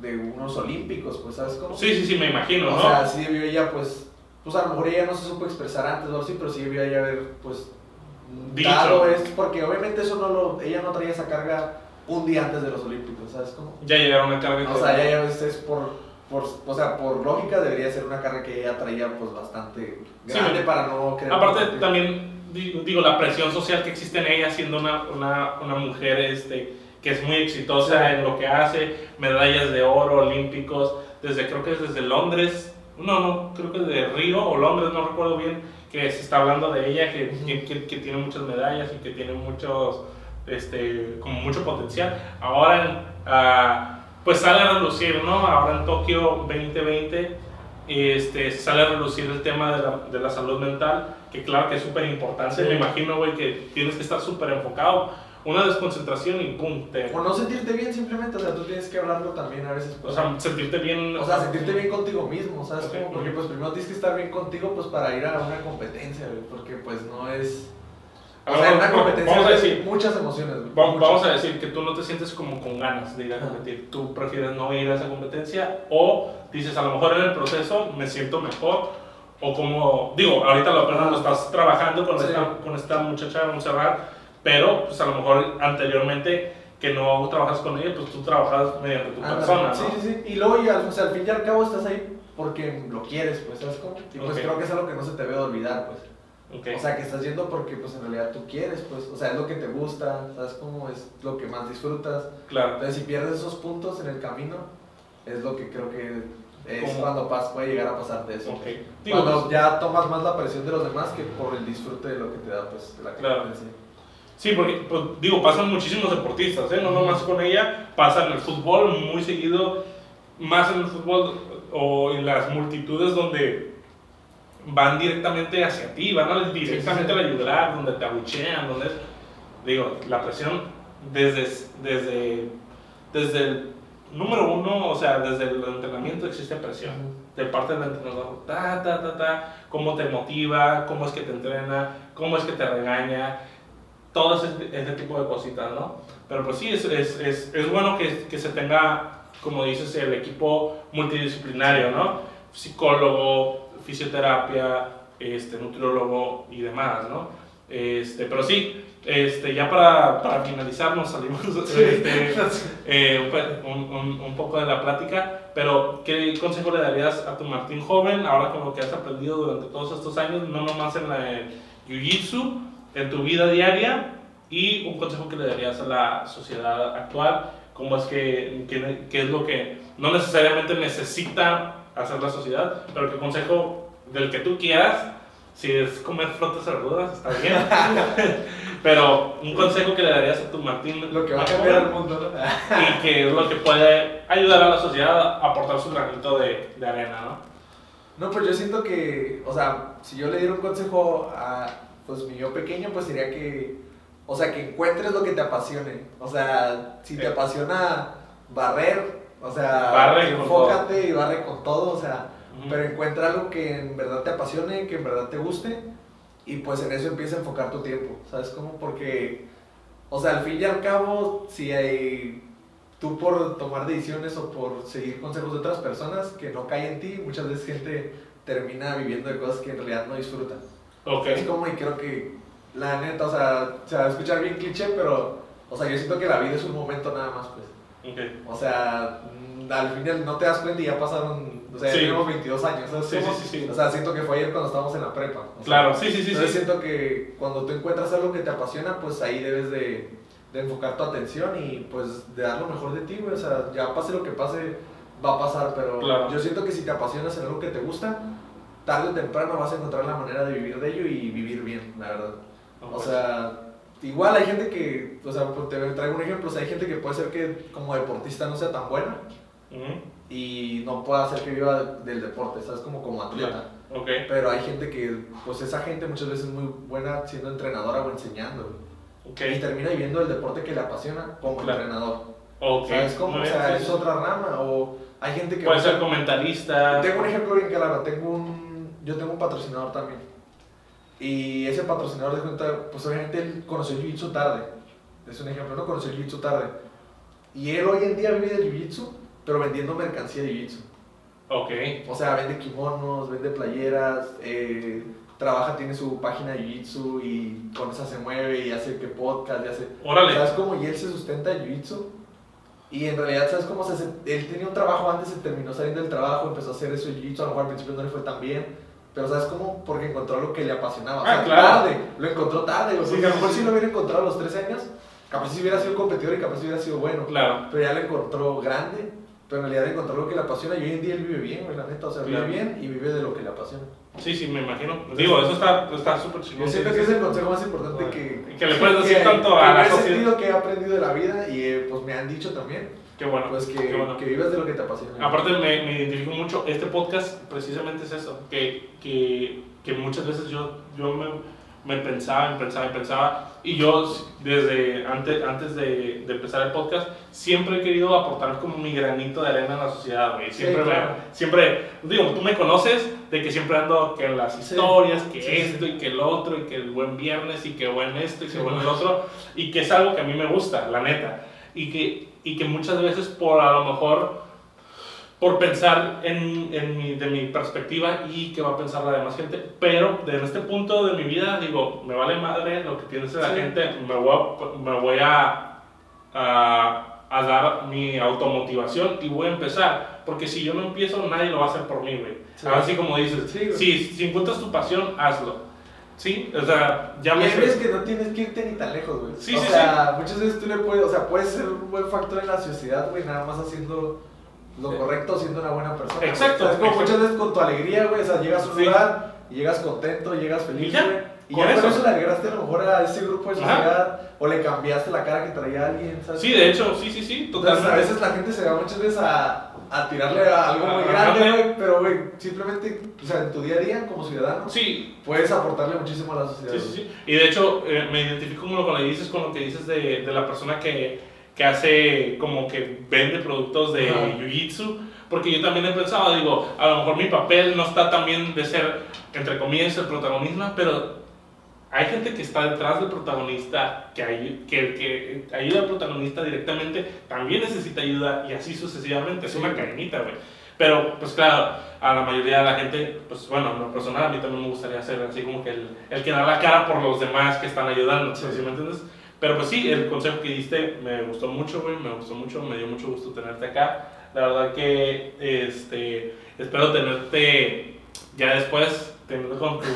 de unos olímpicos, pues sabes cómo? Sí, sí, sí, me imagino, O ¿no? sea, sí debió ella pues, pues a lo mejor ella no se supo expresar antes o algo así, pero sí debió ella haber pues Dicho. dado es porque obviamente eso no lo, ella no traía esa carga un día antes de los olímpicos, ¿sabes cómo? ya llegaron a carga. O sea, ya, ya es por, por, o sea, por lógica debería ser una carga que ella traía pues bastante Sí, grande me- para no crear Aparte, también di- digo, la presión social que existe en ella, siendo una, una, una mujer este, que es muy exitosa Sí. en lo que hace, medallas de oro, olímpicos, desde creo que es desde Londres, no, no, creo que desde Río o Londres, no recuerdo bien, que se está hablando de ella, que, que, que- que tiene muchas medallas y que tiene muchos, este, como mucho potencial. Ahora, ah, pues sale a relucir, ¿no? Ahora en Tokio 2020 este, sale a relucir el tema de la, de la salud mental, que claro que es súper importante. Sí. Me imagino, güey, que tienes que estar súper enfocado, una desconcentración y pum, te... O no sentirte bien simplemente, o sea, tú tienes que hablarlo también a veces. O pues, sea, sentirte bien... o sea, sentirte bien contigo mismo, ¿sabes? Ok. cómo? Porque pues primero tienes que estar bien contigo pues para ir a una competencia, güey, porque pues no es... O sea, una competencia vamos a decir, muchas emociones, güey. Va- muchas. Vamos a decir que tú no te sientes como con ganas de ir a competir. Tú prefieres no ir a esa competencia o dices, a lo mejor en el proceso me siento mejor. O como, digo, ahorita lo, lo estás trabajando con, Sí. esta, con esta muchacha Montserrat, pero pues a lo mejor anteriormente que no trabajas con ella, pues tú trabajas mediante tu persona, ¿no? Sí, sí, sí. Y luego, y al, o sea, al fin y al cabo estás ahí porque lo quieres, pues, ¿sabes cómo? Y pues Ok. creo que es algo que no se te debe olvidar, pues. Ok. O sea, que estás yendo porque pues en realidad tú quieres, pues, o sea, es lo que te gusta, ¿sabes cómo? Es lo que más disfrutas. claro. Entonces, si pierdes esos puntos en el camino, es lo que creo que es ¿Cómo? cuando pas, puede llegar a pasarte eso. Ok. Digo, Cuando pues, ya tomas más la presión de los demás que por el disfrute de lo que te da, pues, la Claro. Sí, porque, pues, digo, pasan muchísimos deportistas, ¿eh? No nomás con ella, pasa en el fútbol muy seguido, más en el fútbol o en las multitudes donde van directamente hacia ti, van a- directamente sí, sí. a la yugular, donde te abuchean, donde es, digo, la presión desde, desde, desde el número uno, o sea, desde el entrenamiento existe presión de parte del entrenador, ta, ta, ta, ta, cómo te motiva, cómo es que te entrena, cómo es que te regaña, todo ese, ese tipo de cositas, ¿no? Pero pues sí, es, es, es, es bueno que, que se tenga, como dices, el equipo multidisciplinario, ¿no? Psicólogo, fisioterapia, este, nutriólogo y demás, ¿no? Este, pero sí, este, ya para, para finalizar nos salimos este, eh, un, un- un poco de la plática, pero ¿qué consejo le darías a tu Martín joven ahora con lo que has aprendido durante todos estos años, no nomás en la Jiu-Jitsu, en tu vida diaria y un consejo que le darías a la sociedad actual? ¿Cómo es que, que- qué es lo que no necesariamente necesita hacer la sociedad, pero qué consejo del que tú quieras, si es comer frutas verduras, está bien, pero un consejo que le darías a tu Martín Lo que va a cambiar el mundo, ¿no? y que es lo que puede ayudar a la sociedad a aportar su granito de, de arena, ¿no? No, pues yo siento que, o sea, si yo le diera un consejo a pues mi yo pequeño, pues sería que, o sea, que encuentres lo que te apasione. O sea, si te apasiona barrer, o sea, Barre enfócate y barre con todo, o sea, Ujú. pero encuentra algo que en verdad te apasione, que en verdad te guste, y pues en eso empieza a enfocar tu tiempo, ¿sabes cómo? Porque, o sea, al fin y al cabo, si hay, tú por tomar decisiones o por seguir consejos de otras personas que no caen en ti, muchas veces gente termina viviendo de cosas que en realidad no disfrutan. Ok, Es como, y creo que, la neta, o sea, se va a escuchar bien cliché, pero, o sea, yo siento que la vida es un momento nada más, pues. Ok. O sea, mm, al final no te das cuenta y ya pasaron, o sea, ya Sí. tenemos 22 años, ¿sabes? Sí, sí. O sea, siento que fue ayer cuando estábamos en la prepa. o sea, Claro, sí, sí, sí, entonces siento que cuando tú encuentras algo que te apasiona, pues ahí debes de, de enfocar tu atención y pues de dar lo mejor de ti, güey. O sea, ya pase lo que pase, va a pasar, pero Claro. yo siento que si te apasionas en algo que te gusta, tarde o temprano vas a encontrar la manera de vivir de ello y vivir bien, la verdad. O sea, igual hay gente que, o sea, te traigo un ejemplo, o sea, hay gente que puede ser que como deportista no sea tan buena y no pueda hacer que viva del deporte, ¿sabes? Como como atleta. Ok, Pero hay gente que, pues esa gente muchas veces es muy buena siendo entrenadora o enseñando. ok, Y termina viviendo el deporte que le apasiona como Claro. entrenador. ok. ¿Sabes cómo? O sea, es otra rama. O hay gente que... Puede ser comentarista. Tengo un ejemplo bien claro. Tengo un, yo tengo un patrocinador también. Y ese patrocinador de cuenta, pues obviamente él conoció el Jiu-Jitsu tarde. Es un ejemplo, no conoció el Jiu-Jitsu tarde. Y él hoy en día vive del Jiu-Jitsu, pero vendiendo mercancía de Jiu-Jitsu. Ok, O sea, vende kimonos, vende playeras, eh, trabaja, tiene su página de Jiu-Jitsu y con esa se mueve y hace que podcast y hace... órale. ¿Sabes cómo? Y él se sustenta de Jiu-Jitsu. Y en realidad, ¿sabes cómo? se hace? él tenía un trabajo antes, se terminó saliendo del trabajo, empezó a hacer eso de Jiu-Jitsu, a lo mejor al principio no le fue tan bien. Pero ¿sabes cómo? Porque encontró lo que le apasionaba. O Ah, sea, claro. tarde, lo encontró tarde. güey, Sí, porque a lo mejor sí. si lo hubiera encontrado a los 13 años, capaz si hubiera sido competidor y capaz si hubiera sido bueno. Claro, Pero ya lo encontró grande, pero en realidad encontró lo que le apasiona y hoy en día él vive bien, la neta. O sea, Claro. vive bien y vive de lo que le apasiona. sí, sí, me imagino. Digo, eso está está súper chingón. Yo siento que es el consejo más importante Bueno, que, que le puedes decir que- tanto que a la sociedad. sentido que he aprendido de la vida y eh, pues me han dicho también, Qué bueno, pues que, qué bueno. que vivas de lo que te apasiona. Aparte me, me identifico mucho, este podcast precisamente es eso, que, que, que muchas veces yo, yo me, me pensaba, me pensaba, me pensaba. Y yo, desde antes, antes de, de empezar el podcast, siempre he querido aportar como mi granito de arena en la sociedad, güey. Siempre, Sí, me- claro. siempre, digo, tú me conoces de que siempre ando que en las Sí. historias, que Sí, sí. esto y que el otro, y que el buen viernes, y que buen esto, y que buen el otro, y que es algo que a mí me gusta, la neta. Y que, y que muchas veces por a lo mejor por pensar en, en mi, de mi perspectiva y qué va a pensar la demás gente, pero en este punto de mi vida digo, me vale madre lo que piense la Sí. gente, me voy a, me voy a, a, a dar mi automotivación y voy a empezar, porque si yo no empiezo nadie lo va a hacer por mí, güey. Sí. Así como dices, Sí, si, si encuentras tu pasión, hazlo. ¿Sí? O sea, ya Y me... hay veces que no tienes que irte ni tan lejos, güey. Sí, o sí, sea, muchas veces tú le puedes, o sea, puedes ser un buen factor en la sociedad, güey, nada más haciendo lo correcto, siendo una buena persona. Exacto, O sea, es como exacto. muchas veces con tu alegría, güey, o sea, llegas a un lugar y llegas contento, llegas feliz, Y ya, güey. Y con ya eso. eso le agregaste a lo mejor a ese grupo de sociedad o le cambiaste la cara que traía alguien, ¿sabes? Sí, de hecho, sí, sí, sí, Entonces, totalmente. a veces la gente se va muchas veces a, a tirarle a algo muy grande, güey. pero, güey, simplemente, o sea, en tu día a día como ciudadano, Sí, puedes aportarle muchísimo a la sociedad. Sí, sí, sí. Y de hecho, eh, me identifico con lo que le dices, con lo que dices de, de la persona que, que hace como que vende productos de. Jiu-Jitsu. Porque yo también he pensado, digo, a lo mejor mi papel no está también de ser, entre comillas, el protagonista, pero hay gente que está detrás del protagonista, que, ay- que, que ayuda al protagonista directamente, también necesita ayuda y así sucesivamente. Es una cadenita, güey. Pero, pues claro, a la mayoría de la gente, pues bueno, en lo personal a mí también me gustaría ser así como que el, el que da la cara por los demás que están ayudando, Sí. ¿sí me entiendes? Pero pues sí, el consejo que diste me gustó mucho, güey, me gustó mucho, me dio mucho gusto tenerte acá. La verdad que este, espero tenerte ya después, con tu,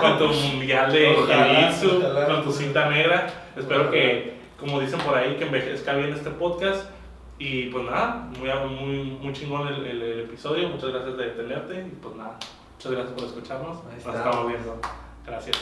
con tu mundial de ojalá. con tu cinta negra. Espero que, como dicen por ahí, que envejezca bien este podcast. Y pues nada, muy, muy, muy chingón el, el- el episodio. Muchas gracias de tenerte. Y pues nada, muchas gracias por escucharnos. Nos estamos viendo. Gracias.